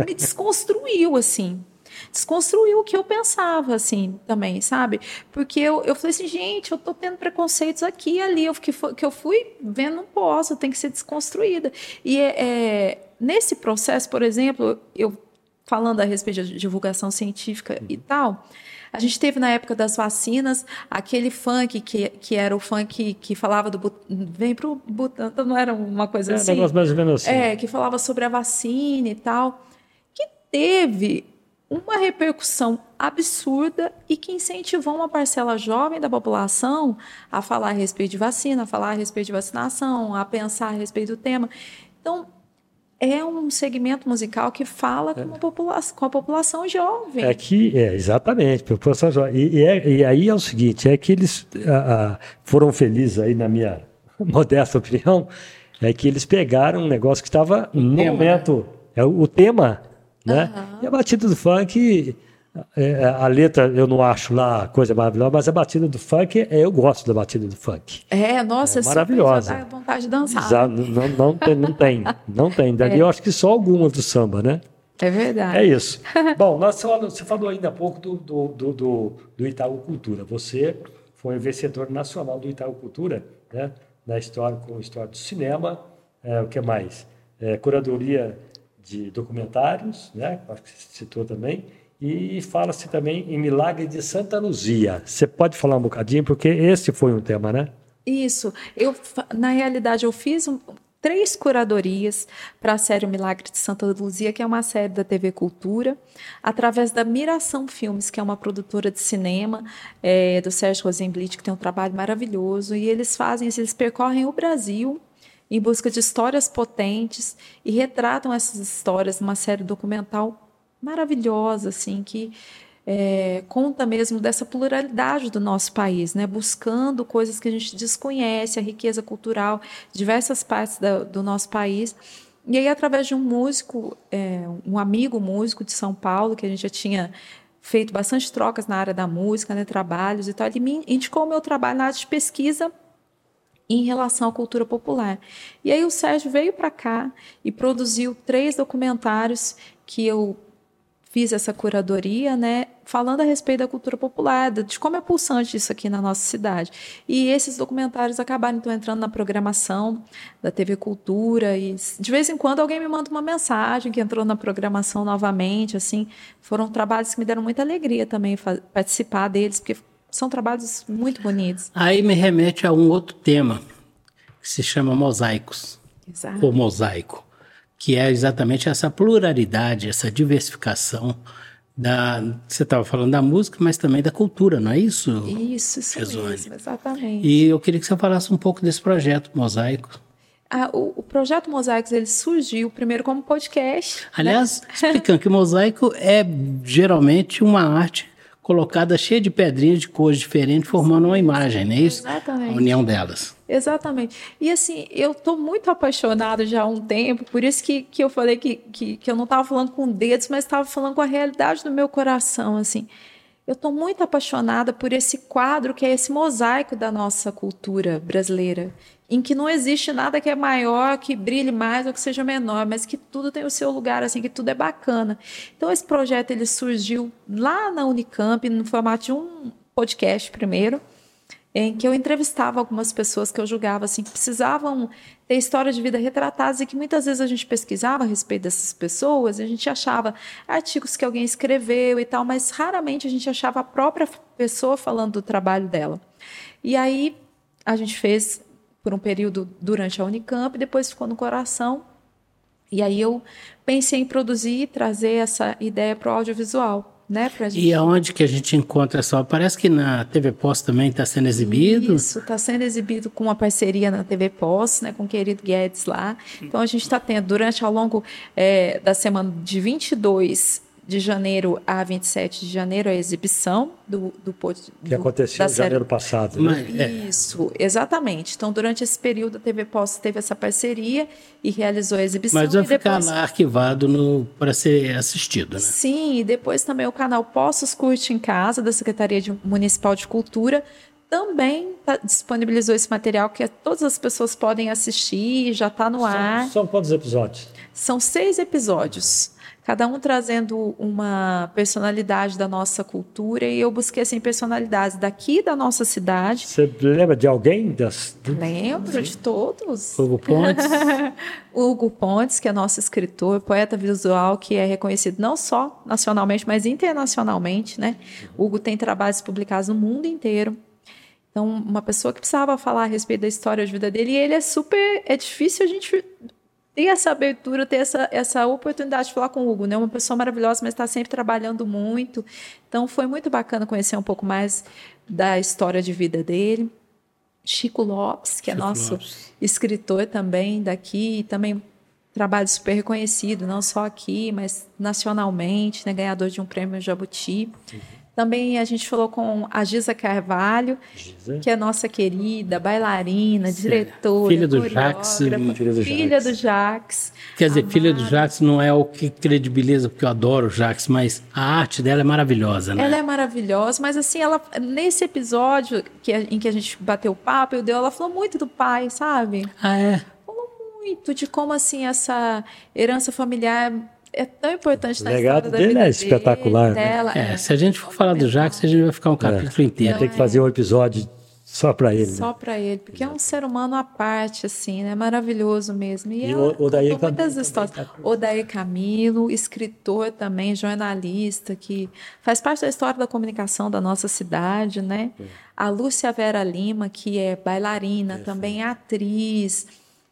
me, desconstruiu, assim desconstruiu o que eu pensava, assim, também, sabe? Porque eu, eu falei assim, gente, eu tô tendo preconceitos aqui e ali, eu, que, que eu fui vendo, não posso, tem que ser desconstruída. E é, é, nesse processo, por exemplo, eu falando a respeito de divulgação científica e tal, a gente teve na época das vacinas aquele funk que, que era o funk que falava do vem pro Butantan, não era uma coisa é, assim. Negócio mais ou menos assim. É, que falava sobre a vacina e tal, que teve uma repercussão absurda e que incentivou uma parcela jovem da população a falar a respeito de vacina, a falar a respeito de vacinação, a pensar a respeito do tema. Então, é um segmento musical que fala com, a população, com a população jovem. É que, é, exatamente, população jovem. E, e, é, e aí é o seguinte, é que eles a, a, foram felizes aí, na minha modesta opinião, é que eles pegaram um negócio que estava no tema, momento, né? é o, o tema, né? Uhum. E a batida do funk é, a letra eu não acho lá coisa maravilhosa, mas a batida do funk, é, eu gosto da batida do funk. É, nossa, é maravilhosa. Dá vontade de dançar. não, não, tem, não tem, não tem. Dali é. eu acho que só algumas do samba, né? É verdade. É isso. Bom, nós você falou ainda há pouco do, do, do, do, do Itaú Cultura. Você foi vencedor nacional do Itaú Cultura, né? Na história, com história do cinema, é, o que mais? É, curadoria de documentários, né? Acho que você citou também e fala-se também em Milagre de Santa Luzia. Você pode falar um bocadinho, porque esse foi um tema, né? Isso. Eu, na realidade, eu fiz um, três curadorias para a série Milagre de Santa Luzia, que é uma série da TV Cultura, através da Miração Filmes, que é uma produtora de cinema é, do Sérgio Rosenblit, que tem um trabalho maravilhoso. E eles fazem, eles percorrem o Brasil em busca de histórias potentes e retratam essas histórias numa série documental maravilhosa, assim, que é, conta mesmo dessa pluralidade do nosso país, né? buscando coisas que a gente desconhece, a riqueza cultural diversas partes da, do nosso país. E aí, através de um músico, é, um amigo músico de São Paulo, que a gente já tinha feito bastante trocas na área da música, né, trabalhos e tal, ele me indicou o meu trabalho na área de pesquisa em relação à cultura popular. E aí o Sérgio veio para cá e produziu três documentários que eu fiz essa curadoria, né, falando a respeito da cultura popular, de como é pulsante isso aqui na nossa cidade. E esses documentários acabaram então entrando na programação da TV Cultura e de vez em quando alguém me manda uma mensagem que entrou na programação novamente, assim, foram trabalhos que me deram muita alegria também participar deles, porque são trabalhos muito bonitos. Aí me remete a um outro tema que se chama mosaicos. Exato. Ou mosaico que é exatamente essa pluralidade, essa diversificação da, você estava falando da música, mas também da cultura, não é isso? Isso, isso mesmo, exatamente. E eu queria que você falasse um pouco desse projeto Mosaico. Ah, o, o, projeto Mosaicos ele surgiu primeiro como podcast. Né? Aliás, né? explicando que o mosaico é geralmente uma arte colocada cheia de pedrinhas de cores diferentes, formando uma imagem, não é isso? Exatamente. A união delas. Exatamente. E assim, eu estou muito apaixonada já há um tempo, por isso que, que eu falei que, que, que eu não estava falando com dedos, mas estava falando com a realidade do meu coração, assim. Eu estou muito apaixonada por esse quadro que é esse mosaico da nossa cultura brasileira, em que não existe nada que é maior, que brilhe mais ou que seja menor, mas que tudo tem o seu lugar, assim, que tudo é bacana. Então esse projeto ele surgiu lá na Unicamp no formato de um podcast primeiro, em que eu entrevistava algumas pessoas que eu julgava assim que precisavam ter história de vida retratadas e que muitas vezes a gente pesquisava a respeito dessas pessoas, a gente achava artigos que alguém escreveu e tal, mas raramente a gente achava a própria pessoa falando do trabalho dela. E aí a gente fez por um período durante a Unicamp, depois ficou no coração. E aí eu pensei em produzir e trazer essa ideia para o audiovisual. Né, gente... E aonde que a gente encontra essa Parece que na TV Pós também está sendo exibido. Isso, está sendo exibido com uma parceria na TV Pós, né, com o querido Guedes lá. Então a gente está tendo, durante ao longo é, da semana de 22 de janeiro a 27 de janeiro a exibição do, do, do que aconteceu em janeiro passado. Né? É. Isso, exatamente. Então, durante esse período, a TV Pós teve essa parceria e realizou a exibição. Mas vai ficar lá arquivado para ser assistido, né? Sim, e depois também o canal Postos Curte em Casa, da Secretaria de Municipal de Cultura, também tá, disponibilizou esse material que todas as pessoas podem assistir, já está no são, ar. São quantos episódios? São seis episódios cada um trazendo uma personalidade da nossa cultura e eu busquei assim personalidades daqui da nossa cidade. Você lembra de alguém das? Lembro Sim. de todos. Hugo Pontes. Hugo Pontes, que é nosso escritor, poeta visual que é reconhecido não só nacionalmente, mas internacionalmente, né? Hugo tem trabalhos publicados no mundo inteiro. Então, uma pessoa que precisava falar a respeito da história de vida dele, e ele é super. É difícil a gente ter essa abertura, ter essa, essa oportunidade de falar com o Hugo, né? Uma pessoa maravilhosa, mas está sempre trabalhando muito. Então foi muito bacana conhecer um pouco mais da história de vida dele. Chico Lopes, que é Chico é nosso Lopes. escritor também daqui, também trabalho super reconhecido, não só aqui, mas nacionalmente, né? ganhador de um prêmio Jabuti. Uhum. Também a gente falou com a Giza Carvalho, Giza. que é nossa querida bailarina, diretora, filha do Jax, filha do filha do Jax. Quer dizer, amada. filha do Jax não é o que credibiliza, porque eu adoro o Jax, mas a arte dela é maravilhosa, né? Ela é maravilhosa, mas assim, ela nesse episódio que, em que a gente bateu o papo, eu deu, ela falou muito do pai, sabe? Ah, é? Falou muito de como assim essa herança familiar é tão importante na o legado dele é espetacular. Né? Dela, é, é, se a gente for falar do Jacques, a gente vai ficar um é. capítulo é. inteiro. Tem que fazer um episódio só para ele. Só né? para ele, porque Exato. é um ser humano à parte, assim, né? Maravilhoso mesmo. E, e ela, o Odair muitas histórias. Tá Odair Camilo, escritor também, jornalista, que faz parte da história da comunicação da nossa cidade, né? É. A Lúcia Vera Lima, que é bailarina, é, também atriz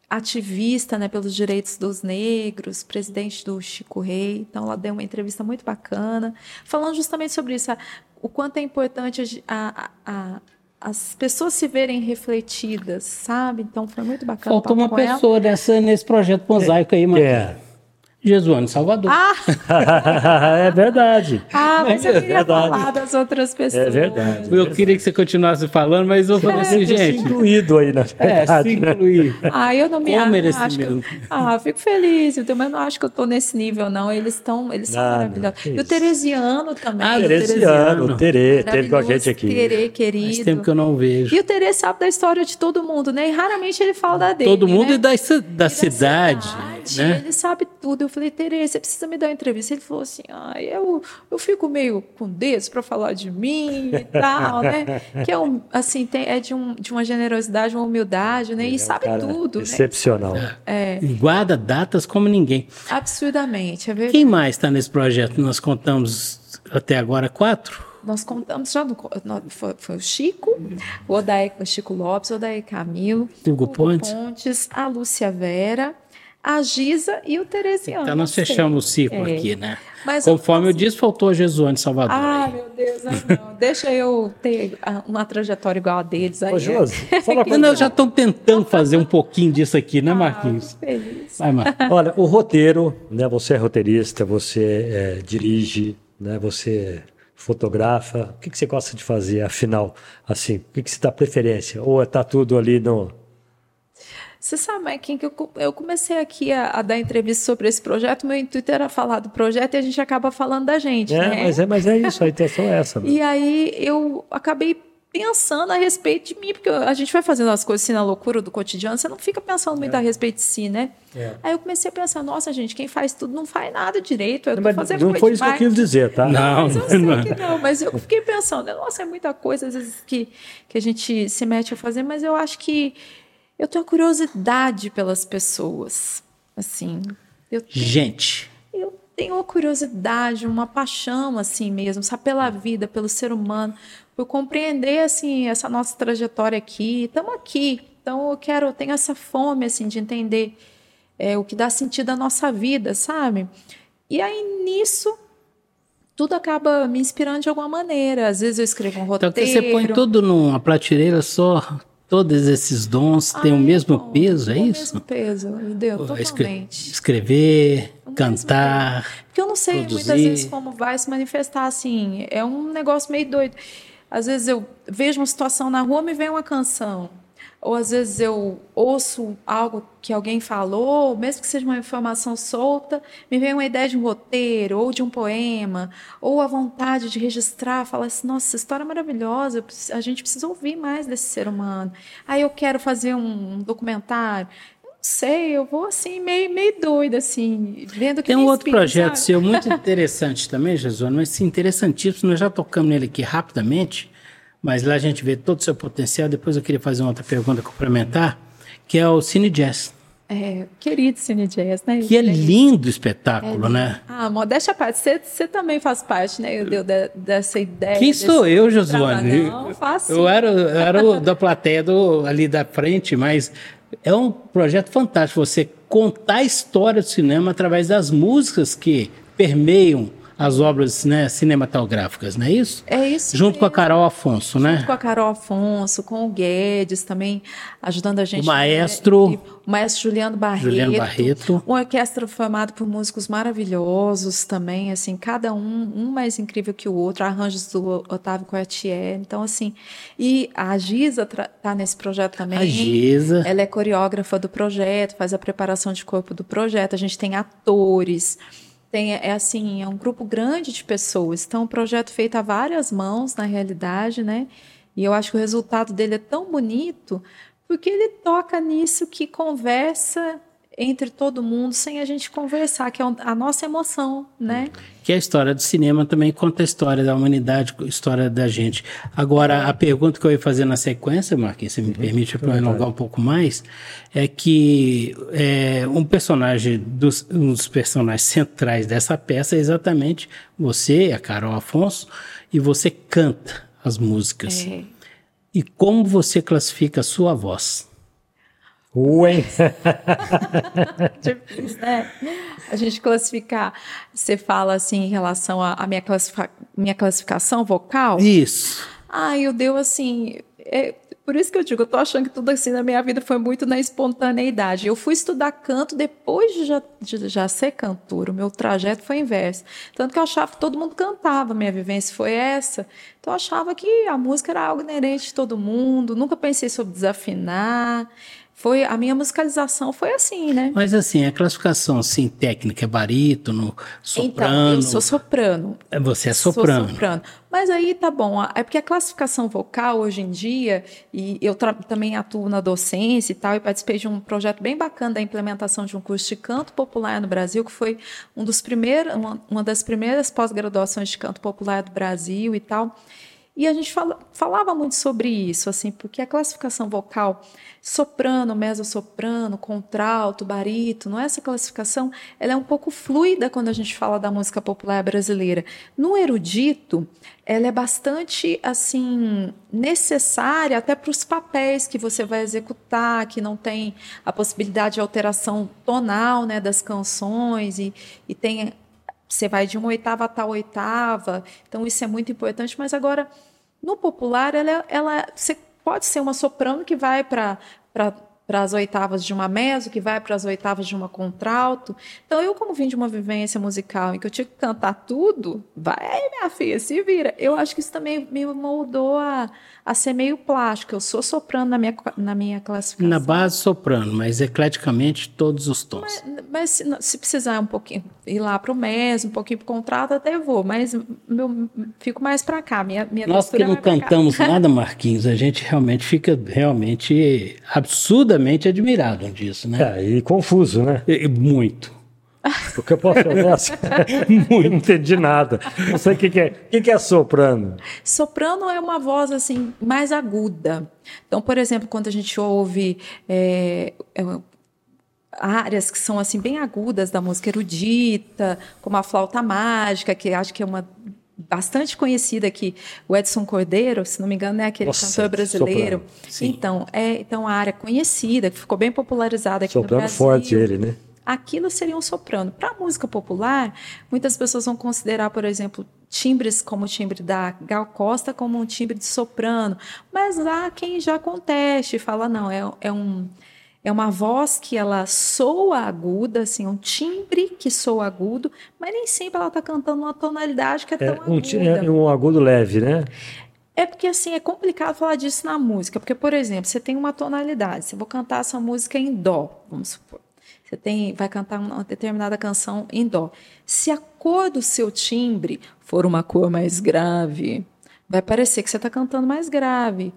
ativista né, pelos direitos dos negros, presidente do Chico Rei. Então, ela deu uma entrevista muito bacana, falando justamente sobre isso, a, o quanto é importante a, a, as pessoas se verem refletidas, sabe? Então, foi muito bacana. Faltou uma pessoa dessa nesse projeto mosaico aí, mano. É. Jesuano Salvador. Ah! é verdade. Ah, mas eu queria é falar das outras pessoas. É verdade. Eu queria que você continuasse falando, mas eu falei assim, gente. incluído aí, na verdade. É, se incluir. Né? Ah, eu não me acho. acho que, ah, fico feliz. Eu também não acho que eu estou nesse nível, não. Eles estão, eles são maravilhosos. E o Teresiano também. Ah, o Teresiano, o Terê, teve com a gente aqui. Terê, querido. Faz tempo que eu não vejo. E o Terê sabe da história de todo mundo, né? E raramente ele fala da dele. Todo mundo né? e da, da, e cidade. Da cidade né? Ele sabe tudo. Eu falei, Tereza, você precisa me dar uma entrevista. Ele falou assim, ah, eu, eu fico meio com dedos para falar de mim e tal, né? Que é, um, assim, tem, é de, um, de uma generosidade, uma humildade, né? E é sabe tudo, Excepcional. Né? É. Guarda datas como ninguém. Absurdamente, é verdade. Quem mais está nesse projeto? Nós contamos até agora quatro? nós contamos já no, foi, foi, o Chico, o Odair, o Chico Lopes, o Odair Camilo, Hugo, Hugo Pontes. Pontes, a Lúcia Vera, a Giza e o Teresiano. Então nós fechamos o ciclo é. aqui, né? Mas Conforme eu, eu disse, faltou a Jesuane Salvador. Ah, aí. meu Deus, não. deixa eu ter uma trajetória igual a deles aí. Ô, Josi, fala com Não, já estão tentando fazer um pouquinho disso aqui, né, ah, Marquinhos? Ah, feliz. Vai, Marquinhos. Olha, o roteiro, né? Você é roteirista, você é, dirige, né? Você fotografa. O que, que você gosta de fazer, afinal? Assim, o que, que você dá preferência? Ou está tudo ali no você sabe, quem que eu, eu comecei aqui a, a, dar entrevista sobre esse projeto, meu intuito era falar do projeto e a gente acaba falando da gente, é, né? Mas é, mas é isso, a intenção é essa. Né? E aí eu acabei pensando a respeito de mim, porque a gente vai fazendo as coisas assim na loucura do cotidiano, você não fica pensando muito é. a respeito de si, né? É. Aí eu comecei a pensar, nossa, gente, quem faz tudo não faz nada direito. Eu não, mas não foi isso que eu quis dizer, tá? Não, mas eu sei não. que não, mas eu fiquei pensando, nossa, é muita coisa às vezes que, que a gente se mete a fazer, mas eu acho que eu tenho curiosidade pelas pessoas. Assim, eu tenho, gente. Eu tenho uma curiosidade, uma paixão assim mesmo, sabe, pela vida, pelo ser humano, por compreender assim essa nossa trajetória aqui. Estamos aqui, então eu quero, eu tenho essa fome assim de entender é, o que dá sentido à nossa vida, sabe? E aí nisso tudo acaba me inspirando de alguma maneira. Às vezes eu escrevo um roteiro. Então você põe tudo numa prateleira só, Todos esses dons têm o mesmo peso, é isso? O mesmo peso, deu totalmente. Escrever, o cantar. Porque eu não sei produzir. muitas vezes como vai se manifestar assim. É um negócio meio doido. Às vezes eu vejo uma situação na rua, me vem uma canção ou às vezes eu ouço algo que alguém falou, mesmo que seja uma informação solta, me vem uma ideia de um roteiro, ou de um poema, ou a vontade de registrar, falar assim, nossa, essa história é maravilhosa, a gente precisa ouvir mais desse ser humano. Aí eu quero fazer um documentário. Não sei, eu vou assim, meio, meio doida, assim, vendo que Tem um outro projeto sabe? seu muito interessante também, Jesus, mas interessantíssimo, nós já tocamos nele aqui rapidamente, mas lá a gente vê todo o seu potencial. Depois eu queria fazer uma outra pergunta complementar, que é o Cine Jazz. É, querido Cine Jazz, né? Que é lindo espetáculo, é, né? Ah, modéstia à parte, você, também faz parte, né? Eu deu de, dessa ideia. Quem sou eu, Josuane? Não, faço. Eu era, eu era o da plateia do, ali da frente, mas é um projeto fantástico você contar a história do cinema através das músicas que permeiam as obras né, cinematográficas, não é isso? É isso. Junto mesmo. com a Carol Afonso, né? Junto com a Carol Afonso, com o Guedes também ajudando a gente. O maestro. Né? O maestro Juliano Barreto. Juliano Barreto. Uma orquestra formada por músicos maravilhosos também, assim, cada um, um mais incrível que o outro, arranjos do Otávio Coetier. Então, assim, e a Giza está nesse projeto também. A Giza. Ela é coreógrafa do projeto, faz a preparação de corpo do projeto. A gente tem atores tem, é assim, é um grupo grande de pessoas. Então, um projeto feito a várias mãos, na realidade, né? E eu acho que o resultado dele é tão bonito porque ele toca nisso que conversa entre todo mundo sem a gente conversar, que é a nossa emoção, né? Que a história do cinema também conta a história da humanidade, a história da gente. Agora, a pergunta que eu ia fazer na sequência, Marquinhos, se me uhum. permite prolongar um pouco mais, é que é, um personagem, dos, um dos personagens centrais dessa peça é exatamente você, a Carol Afonso, e você canta as músicas. É. E como você classifica a sua voz? Uen. Difícil, né? A gente classificar. Você fala assim em relação à minha, classifica, minha classificação vocal? Isso. Ai, eu deu assim. É, por isso que eu digo, eu tô achando que tudo assim na minha vida foi muito na espontaneidade. Eu fui estudar canto depois de já, de já ser cantora. O meu trajeto foi inverso. Tanto que eu achava que todo mundo cantava, minha vivência foi essa. Então eu achava que a música era algo inerente de todo mundo. Nunca pensei sobre desafinar foi a minha musicalização foi assim, né? Mas assim, a classificação assim, técnica é barítono, soprano. Então, eu sou soprano. É, você é soprano. Sou soprano. Mas aí tá bom, é porque a classificação vocal hoje em dia, e eu também atuo na docência e tal, e participei de um projeto bem bacana da implementação de um curso de canto popular no Brasil, que foi um dos primeiros, uma, uma das primeiras pós-graduações de canto popular do Brasil e tal. E a gente fala, falava muito sobre isso, assim, porque a classificação vocal, soprano, mezzo-soprano, contralto, barítono, essa classificação, ela é um pouco fluida quando a gente fala da música popular brasileira. No erudito, ela é bastante, assim, necessária até para os papéis que você vai executar, que não tem a possibilidade de alteração tonal, né, das canções e, e tem você vai de uma oitava a tal oitava, então isso é muito importante, mas agora no popular, ela, ela pode ser uma soprano que vai para para as oitavas de uma meso, que vai para as oitavas de uma contralto. Então, eu, como vim de uma vivência musical em que eu tinha que cantar tudo, vai, minha filha, se vira. Eu acho que isso também me moldou a, a ser meio plástico. Eu sou soprano na minha, na minha classificação. Na base, soprano, mas ecleticamente todos os tons. Mas, mas se, se, precisar um pouquinho ir lá para o meso, um pouquinho para o contralto, até vou, mas meu, fico mais para cá. Minha, minha Nós que não cantamos nada, Marquinhos, a gente realmente fica realmente absurda profundamente admirado disso, né? É, e confuso, né? E, muito. Porque eu posso nessa? Muito. Não entendi nada. Não sei o que, que é. O que, que é soprano? Soprano é uma voz assim mais aguda. Então, por exemplo, quando a gente ouve é, é, áreas que são assim bem agudas da música erudita, como a flauta mágica, que acho que é uma bastante conhecida aqui, o Edson Cordeiro, se não me engano, é aquele Nossa, cantor brasileiro. Então, é então a área conhecida, que ficou bem popularizada aqui soprano no Brasil. forte ele, né? Aquilo seria um soprano. Para a música popular, muitas pessoas vão considerar, por exemplo, timbres como o timbre da Gal Costa como um timbre de soprano, mas há quem já conteste, fala não, é, é um é uma voz que ela soa aguda, assim, um timbre que soa agudo, mas nem sempre ela está cantando uma tonalidade que é, é tão um, aguda. É um agudo leve, né? É porque assim é complicado falar disso na música, porque por exemplo, você tem uma tonalidade, se eu vou cantar essa música em dó, vamos supor. Você tem, vai cantar uma determinada canção em dó. Se a cor do seu timbre for uma cor mais grave, vai parecer que você está cantando mais grave.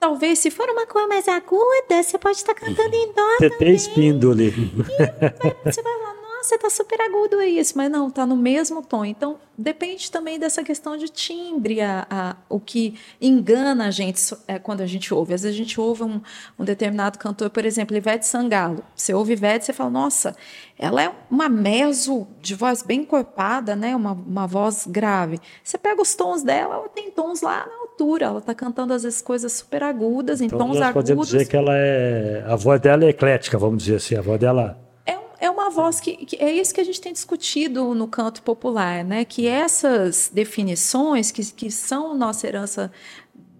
Talvez, se for uma cor mais aguda, você pode estar cantando em dó Você tem espíndole. E você vai lá, nossa, tá super agudo isso, mas não, tá no mesmo tom. Então, depende também dessa questão de timbre, a, a o que engana a gente é, quando a gente ouve. Às vezes a gente ouve um, um determinado cantor, por exemplo, Ivete Sangalo. Você ouve Ivete você fala, nossa, ela é uma meso de voz bem encorpada, né? Uma, uma voz grave. Você pega os tons dela, ela tem tons lá na altura. Ela está cantando às vezes coisas super agudas, em então, tons nós agudos. Podemos dizer que ela é a voz dela é eclética, vamos dizer assim, a voz dela é, uma voz que, que, é isso que a gente tem discutido no canto popular, né? Que essas definições que, que são nossa herança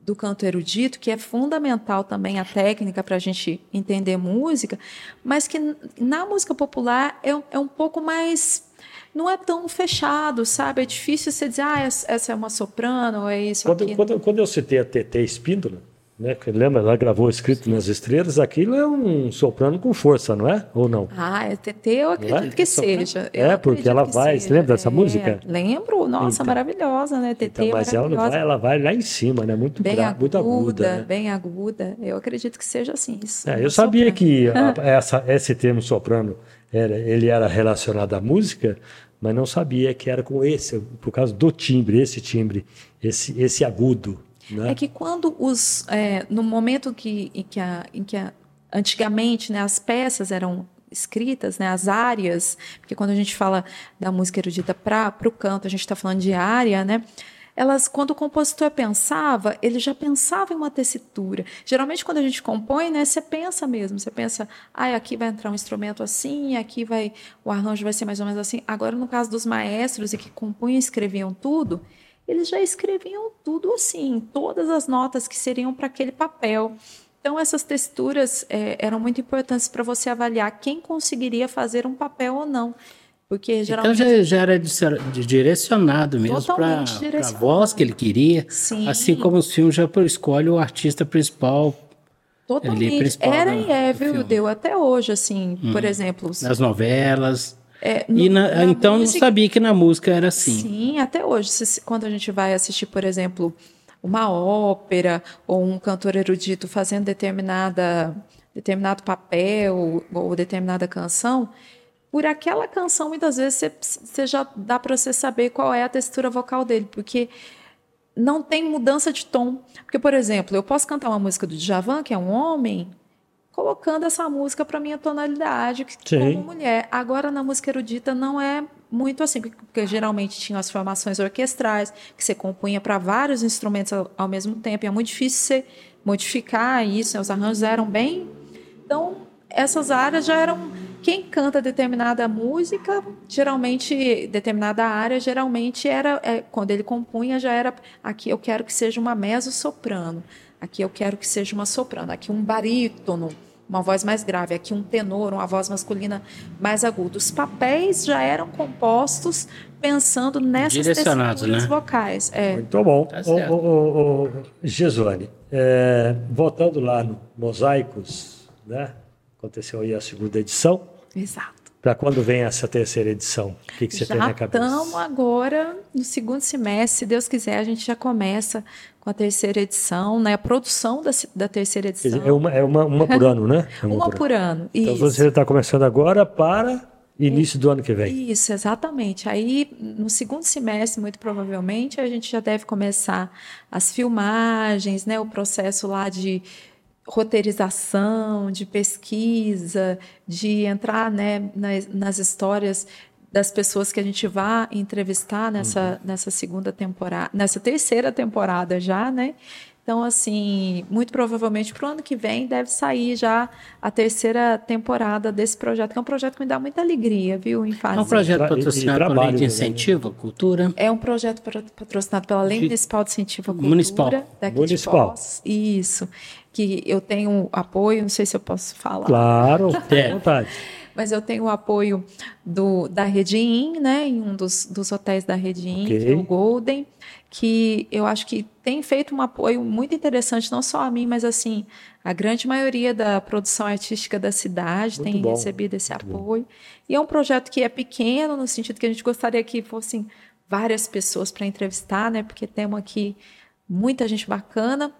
do canto erudito, que é fundamental também a técnica para a gente entender música, mas que na música popular é, é um pouco mais não é tão fechado, sabe? É difícil você dizer, ah, essa é uma soprano, ou é isso quando. Quando, quando eu citei a TT Espíndola, né? Lembra, ela gravou Escrito nas Estrelas, aquilo é um soprano com força, não é? Ou não? Ah, é TT, eu acredito é? que seja. Eu é, porque ela vai, você lembra dessa é, música? Lembro, nossa, então, maravilhosa, né? TT então, mas ela vai, ela vai lá em cima, né? Muito, bem aguda, muito aguda. Né? Bem aguda, eu acredito que seja assim. Isso, é, eu sabia soprano. que a, essa, esse termo soprano, era, ele era relacionado à música, mas não sabia que era com esse, por causa do timbre, esse timbre, esse, esse agudo. Né? É que quando os. É, no momento que, em que, a, em que a, antigamente né, as peças eram escritas, né, as áreas, porque quando a gente fala da música erudita para o canto, a gente está falando de área, né? Elas, quando o compositor pensava, ele já pensava em uma tessitura. Geralmente, quando a gente compõe, né, você pensa mesmo, você pensa, ah, aqui vai entrar um instrumento assim, aqui vai o arranjo vai ser mais ou menos assim. Agora, no caso dos maestros e que compunham e escreviam tudo, eles já escreviam tudo assim, todas as notas que seriam para aquele papel. Então, essas texturas é, eram muito importantes para você avaliar quem conseguiria fazer um papel ou não. Porque então, geralmente. Então já, já era direcionado mesmo para a voz que ele queria. Sim. Assim como os filmes já escolhe o artista principal. Totalmente. Principal era e é, viu? Deu até hoje, assim, hum. por exemplo. Nas novelas. É, no, na, na então música, não sabia que na música era assim. Sim, até hoje. Se, quando a gente vai assistir, por exemplo, uma ópera ou um cantor erudito fazendo determinada, determinado papel ou determinada canção, por aquela canção, muitas vezes você, você já dá para você saber qual é a textura vocal dele, porque não tem mudança de tom. Porque, por exemplo, eu posso cantar uma música do Djavan, que é um homem, colocando essa música para minha tonalidade como mulher. Agora na música erudita não é muito assim, porque geralmente tinham as formações orquestrais que você compunha para vários instrumentos ao, ao, mesmo tempo. E é muito difícil você modificar isso. Né? Os arranjos eram bem, então essas áreas já eram quem canta determinada música, geralmente determinada área, geralmente era é, quando ele compunha já era aqui eu quero que seja uma mezzo soprano, aqui eu quero que seja uma soprano, aqui um barítono uma voz mais grave, aqui um tenor, uma voz masculina mais aguda. Os papéis já eram compostos pensando nessas texturas né? vocais. É. Muito bom. Tá o, o, o, Gesuane, é, voltando lá no Mosaicos, né? Aconteceu aí a segunda edição. Exato. Para quando vem essa terceira edição? O que, que você já tem na cabeça? Estamos agora no segundo semestre, se Deus quiser, a gente já começa com a terceira edição, né? A produção da, da terceira edição. é uma, é uma, uma por ano, né? É uma, uma por, ano. ano. Então você está começando agora para início do ano que vem. Isso, exatamente. Aí, no segundo semestre, muito provavelmente, a gente já deve começar as filmagens, né? O processo lá de roteirização, de pesquisa, de entrar né, nas, nas histórias das pessoas que a gente vai entrevistar nessa, uhum. nessa segunda temporada, nessa terceira temporada já, né? Então, assim, muito provavelmente para o ano que vem deve sair já a terceira temporada desse projeto, que é um projeto que me dá muita alegria, viu, em fazer. É um projeto patrocinado pela Lei de né? Incentivo à Cultura? É um projeto patrocinado pela Lei Municipal de Incentivo à Cultura. Municipal. Daqui Municipal. De Isso. Que eu tenho apoio, não sei se eu posso falar. Claro, é. vontade mas eu tenho o apoio do, da Rede In, né, em um dos, dos hotéis da Rede In, okay. que é o Golden, que eu acho que tem feito um apoio muito interessante, não só a mim, mas assim, a grande maioria da produção artística da cidade muito tem bom, recebido esse apoio. Bom. E é um projeto que é pequeno, no sentido que a gente gostaria que fossem várias pessoas para entrevistar, né, porque temos aqui muita gente bacana,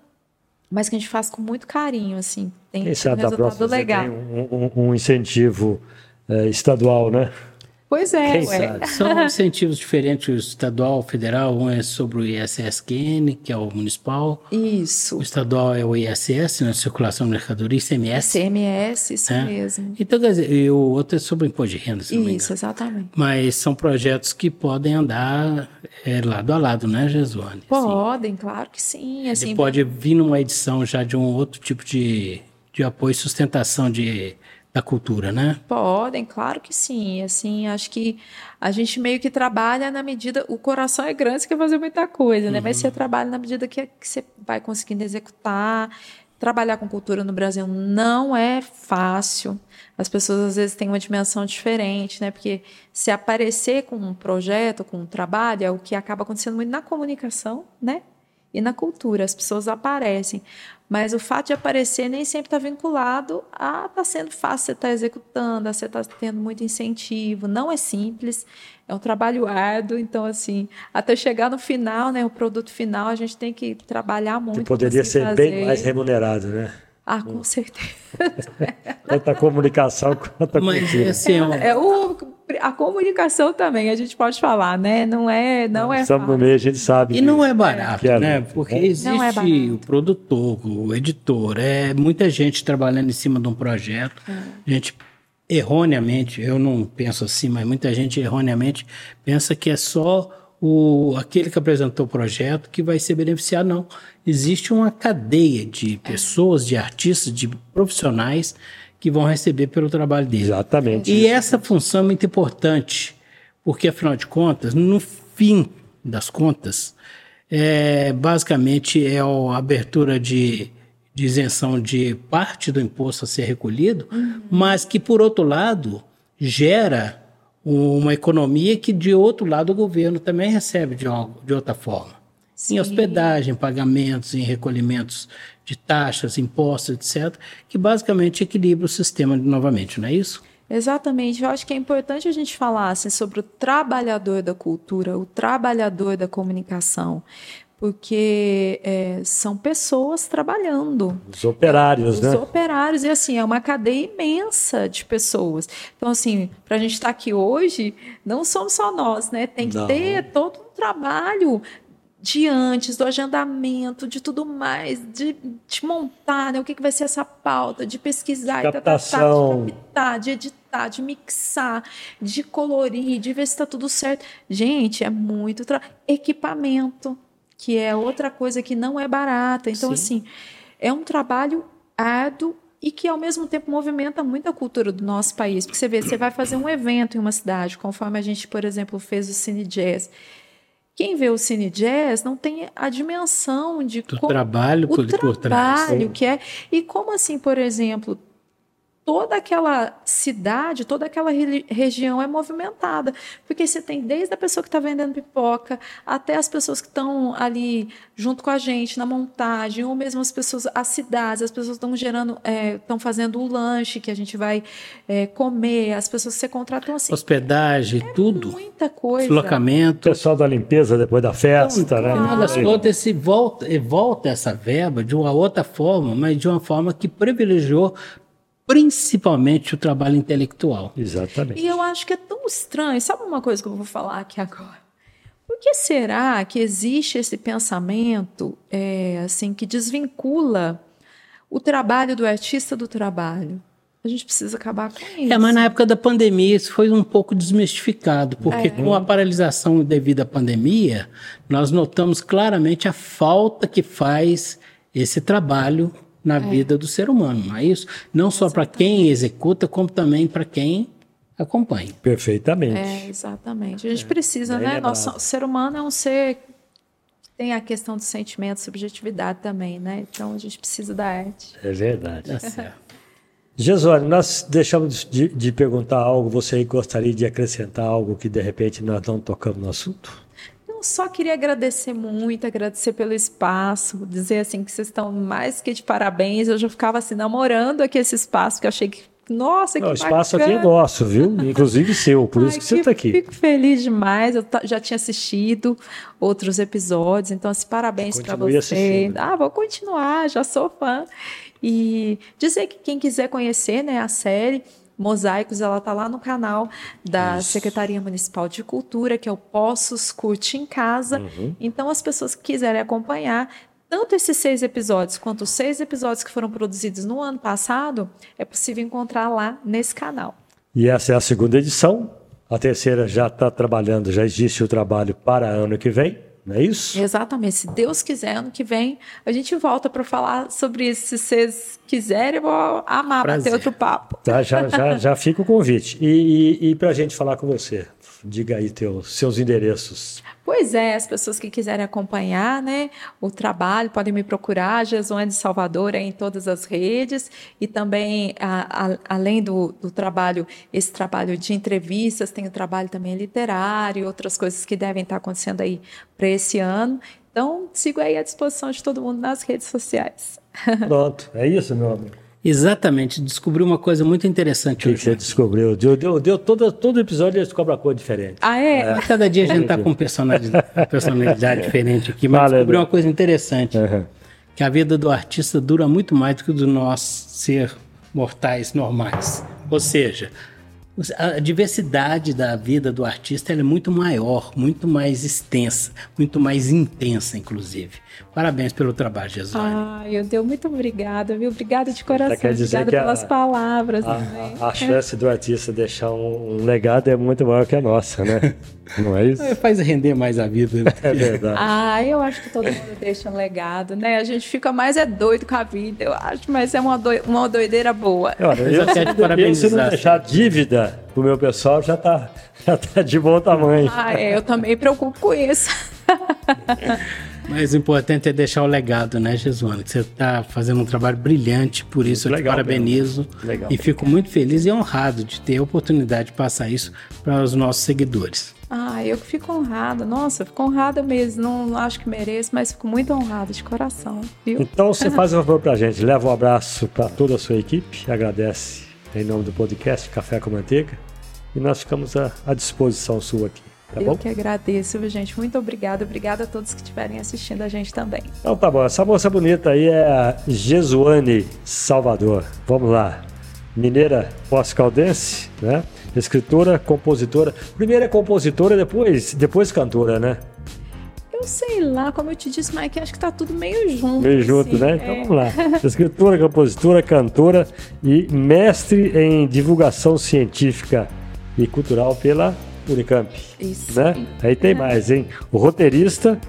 mas que a gente faz com muito carinho, assim. Tem Quem sabe um resultado legal. Tem um, um, um incentivo é, estadual, né? Pois é, São incentivos diferentes, o estadual, o federal, um é sobre o ISSQN, que é o municipal. Isso. O estadual é o ISS, né, Circulação de Mercadoria, ICMS. ICMS, isso é. mesmo. Então, quer dizer, e o outro é sobre o imposto de renda, se Isso, exatamente. Mas são projetos que podem andar é, lado a lado, né, Jesuane? Podem, assim. claro que sim. Assim, Ele pode vir numa edição já de um outro tipo de, de apoio e sustentação de da cultura, né? Podem, claro que sim. Assim, acho que a gente meio que trabalha na medida. O coração é grande, você quer fazer muita coisa, né? Uhum. Mas você trabalha na medida que, que você vai conseguindo executar. Trabalhar com cultura no Brasil não é fácil. As pessoas às vezes têm uma dimensão diferente, né? Porque se aparecer com um projeto, com um trabalho, é o que acaba acontecendo muito na comunicação, né? E na cultura, as pessoas aparecem. Mas o fato de aparecer nem sempre está vinculado a estar tá sendo fácil você estar tá executando, a você estar tá tendo muito incentivo. Não é simples, é um trabalho árduo. Então, assim, até chegar no final, né, o produto final, a gente tem que trabalhar muito. Que poderia ser fazer. bem mais remunerado, né? Ah, com certeza. Tanto a comunicação quanto a Mas. Assim, é, o, a comunicação também, a gente pode falar, né? Não é, não é Estamos no meio, a gente sabe. E não é barato, é. né? Porque é existe o produtor, o editor, é muita gente trabalhando em cima de um projeto. É. Gente erroneamente, eu não penso assim, mas muita gente erroneamente pensa que é só o, aquele que apresentou o projeto que vai ser beneficiado, não. Existe uma cadeia de pessoas, de artistas, de profissionais que vão receber pelo trabalho dele. Exatamente. E essa função é muito importante, porque afinal de contas, no fim das contas, é, basicamente é a abertura de, de isenção de parte do imposto a ser recolhido, uhum. mas que, por outro lado, gera uma economia que, de outro lado, o governo também recebe de, algo, de outra forma. Sim. Em hospedagem, pagamentos, em recolhimentos de taxas, impostos, etc., que basicamente equilibra o sistema novamente, não é isso? Exatamente. Eu acho que é importante a gente falar assim, sobre o trabalhador da cultura, o trabalhador da comunicação, porque é, são pessoas trabalhando. Os operários, Os né? Os operários, e assim, é uma cadeia imensa de pessoas. Então, assim, para a gente estar tá aqui hoje, não somos só nós, né? Tem que não. ter todo um trabalho de antes, do agendamento, de tudo mais, de, de montar né, o que, que vai ser essa pauta, de pesquisar, de captação. de captar, de editar, de mixar, de colorir, de ver se está tudo certo. Gente, é muito trabalho. Equipamento que é outra coisa que não é barata. Então, Sim. assim, é um trabalho árduo e que ao mesmo tempo movimenta muito a cultura do nosso país. Porque você vê, você vai fazer um evento em uma cidade, conforme a gente, por exemplo, fez o Cine Jazz. Quem vê o Cine Jazz não tem a dimensão de do como, trabalho o por trabalho que é e como assim, por exemplo, toda aquela cidade, toda aquela região é movimentada. Porque você tem desde a pessoa que está vendendo pipoca até as pessoas que estão ali junto com a gente na montagem, ou mesmo as pessoas, as cidades, as pessoas estão gerando, estão é, fazendo o lanche que a gente vai é, comer, as pessoas que você contratam assim. Hospedagem, é tudo. Muita coisa. Deslocamento. O pessoal da limpeza depois da festa, então, né? Final das contas, se volta, volta essa verba de uma outra forma, mas de uma forma que privilegiou principalmente o trabalho intelectual. Exatamente. E eu acho que é tão estranho. Sabe uma coisa que eu vou falar aqui agora? Por que será que existe esse pensamento é, assim que desvincula o trabalho do artista do trabalho? A gente precisa acabar com isso. É, mas na época da pandemia isso foi um pouco desmistificado, porque é. com a paralisação devido à pandemia, nós notamos claramente a falta que faz esse trabalho na é. vida do ser humano, não é isso? Não só para quem executa, como também para quem acompanha. Perfeitamente. É, exatamente. A gente é. precisa, né? Nosso, o ser humano é um ser tem a questão do sentimento, subjetividade também, né? Então a gente precisa da arte. É verdade. É certo. Jesone, nós deixamos de, de perguntar algo, você gostaria de acrescentar algo que de repente nós não tocamos no assunto? Só queria agradecer muito, agradecer pelo espaço, dizer assim que vocês estão mais que de parabéns. Eu já ficava assim namorando aqui esse espaço, que eu achei que nossa, que O espaço bacana. aqui é nosso, viu? Inclusive seu, por Ai, isso que, que você está aqui. Fico feliz demais. Eu já tinha assistido outros episódios, então assim, parabéns para você. Assistindo. Ah, vou continuar, já sou fã. E dizer que quem quiser conhecer, né, a série, Mosaicos, ela tá lá no canal da Isso. Secretaria Municipal de Cultura, que é o Poços Curte em Casa. Uhum. Então, as pessoas que quiserem acompanhar, tanto esses seis episódios quanto os seis episódios que foram produzidos no ano passado, é possível encontrar lá nesse canal. E essa é a segunda edição. A terceira já está trabalhando, já existe o trabalho para ano que vem. Não é isso? Exatamente. Se Deus quiser, ano que vem, a gente volta para falar sobre isso. Se vocês quiserem, eu vou amar Prazer. bater outro papo. Tá, já, já, já fica o convite. E, e, e para a gente falar com você, diga aí teus, seus endereços. Pois é, as pessoas que quiserem acompanhar né, o trabalho podem me procurar, Jesuane Salvador, em todas as redes, e também, a, a, além do, do, trabalho, esse trabalho de entrevistas, tem o trabalho também literário, outras coisas que devem estar acontecendo aí para esse ano. Então, sigo aí à disposição de todo mundo nas redes sociais. Pronto, é isso, meu amigo. Exatamente, descobriu uma coisa muito interessante que hoje. você descobriu? Deu, deu, deu todo, todo episódio ele descobre uma coisa diferente. Ah, é? é. Cada dia a gente está com personalidade, personalidade diferente aqui, mas descobriu uma coisa interessante. Uhum. Que a vida do artista dura muito mais do que do nós ser mortais normais. Ou seja, a diversidade da vida do artista é muito maior, muito mais extensa, muito mais intensa, inclusive. Parabéns pelo trabalho, Jesus. Ai, eu deu muito obrigada, viu? Obrigada de coração. Quer dizer obrigada pelas a, palavras. A, a, a, chance do artista deixar um, um, legado é muito maior que a nossa, né? Não é isso? É, faz render mais a vida. Né? É verdade. Ah, eu acho que todo mundo deixa um legado, né? A gente fica mais é doido com a vida, eu acho, mas é uma, doi uma doideira boa. Olha, eu, eu quero te parabenizar. Se não deixar dívida pro meu pessoal, já tá, já tá de bom tamanho. Ah, é, eu também me preocupo com isso. Mas o importante é deixar o legado, né, Jesuana? Que você está fazendo um trabalho brilhante, por isso eu te parabenizo. Legal. E fico muito feliz e honrado de ter a oportunidade de passar isso para os nossos seguidores. Ah, eu que fico honrada. Nossa, fico honrada mesmo. Não acho que mereço, mas fico muito honrada de coração. Viu? Então você faz um favor para a gente, leva um abraço para toda a sua equipe, agradece em nome do podcast Café com Manteiga e nós ficamos à, à disposição sua aqui. Tá eu bom? que agradeço, gente. Muito obrigada. Obrigada a todos que estiverem assistindo a gente também. Então tá bom. Essa moça bonita aí é a Jesuane Salvador. Vamos lá. Mineira pós-caldense, né? Escritora, compositora. Primeiro é compositora, depois, depois cantora, né? Eu sei lá, como eu te disse, Mike, acho que tá tudo meio junto. Meio assim, junto, né? Então é. vamos lá. Escritora, compositora, cantora e mestre em divulgação científica e cultural pela Unicamp. Isso. Né? Aí tem mais, hein? O roteirista.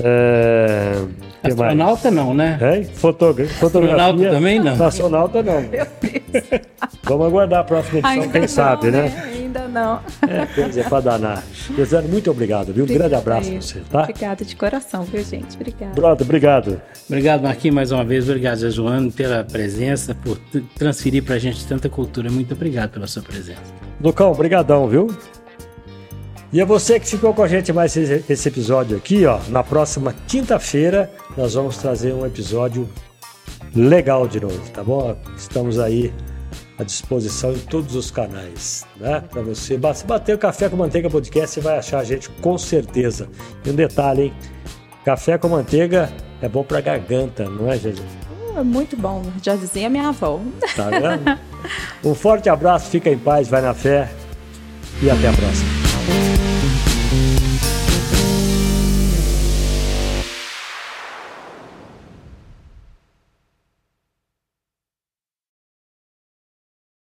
É... Astronauta não, né? É? Fotogra fotografia. Astronauta também não. Astronauta não. Meu Deus. Vamos aguardar a próxima edição, Ainda quem não, sabe, né? né? Ainda não. É, quer dizer, para danar. Desane, muito obrigado, viu? Um grande abraço para você, tá? Obrigada de coração, viu, gente? Obrigada. Pronto, obrigado. Obrigado, Marquinhos, mais uma vez. Obrigado, Joano, pela presença, por transferir para a gente tanta cultura. Muito obrigado pela sua presença. Lucão, brigadão, viu? E é você que ficou com a gente mais esse episódio aqui, ó. Na próxima quinta-feira nós vamos trazer um episódio legal de novo, tá bom? Estamos aí à disposição em todos os canais, né? Para você bater o Café com Manteiga Podcast, você vai achar a gente com certeza. E um detalhe, hein? Café com manteiga é bom para garganta, não é, Jesus? É muito bom, já dizia minha avó. Tá vendo? um forte abraço, fica em paz, vai na fé e até a próxima. You.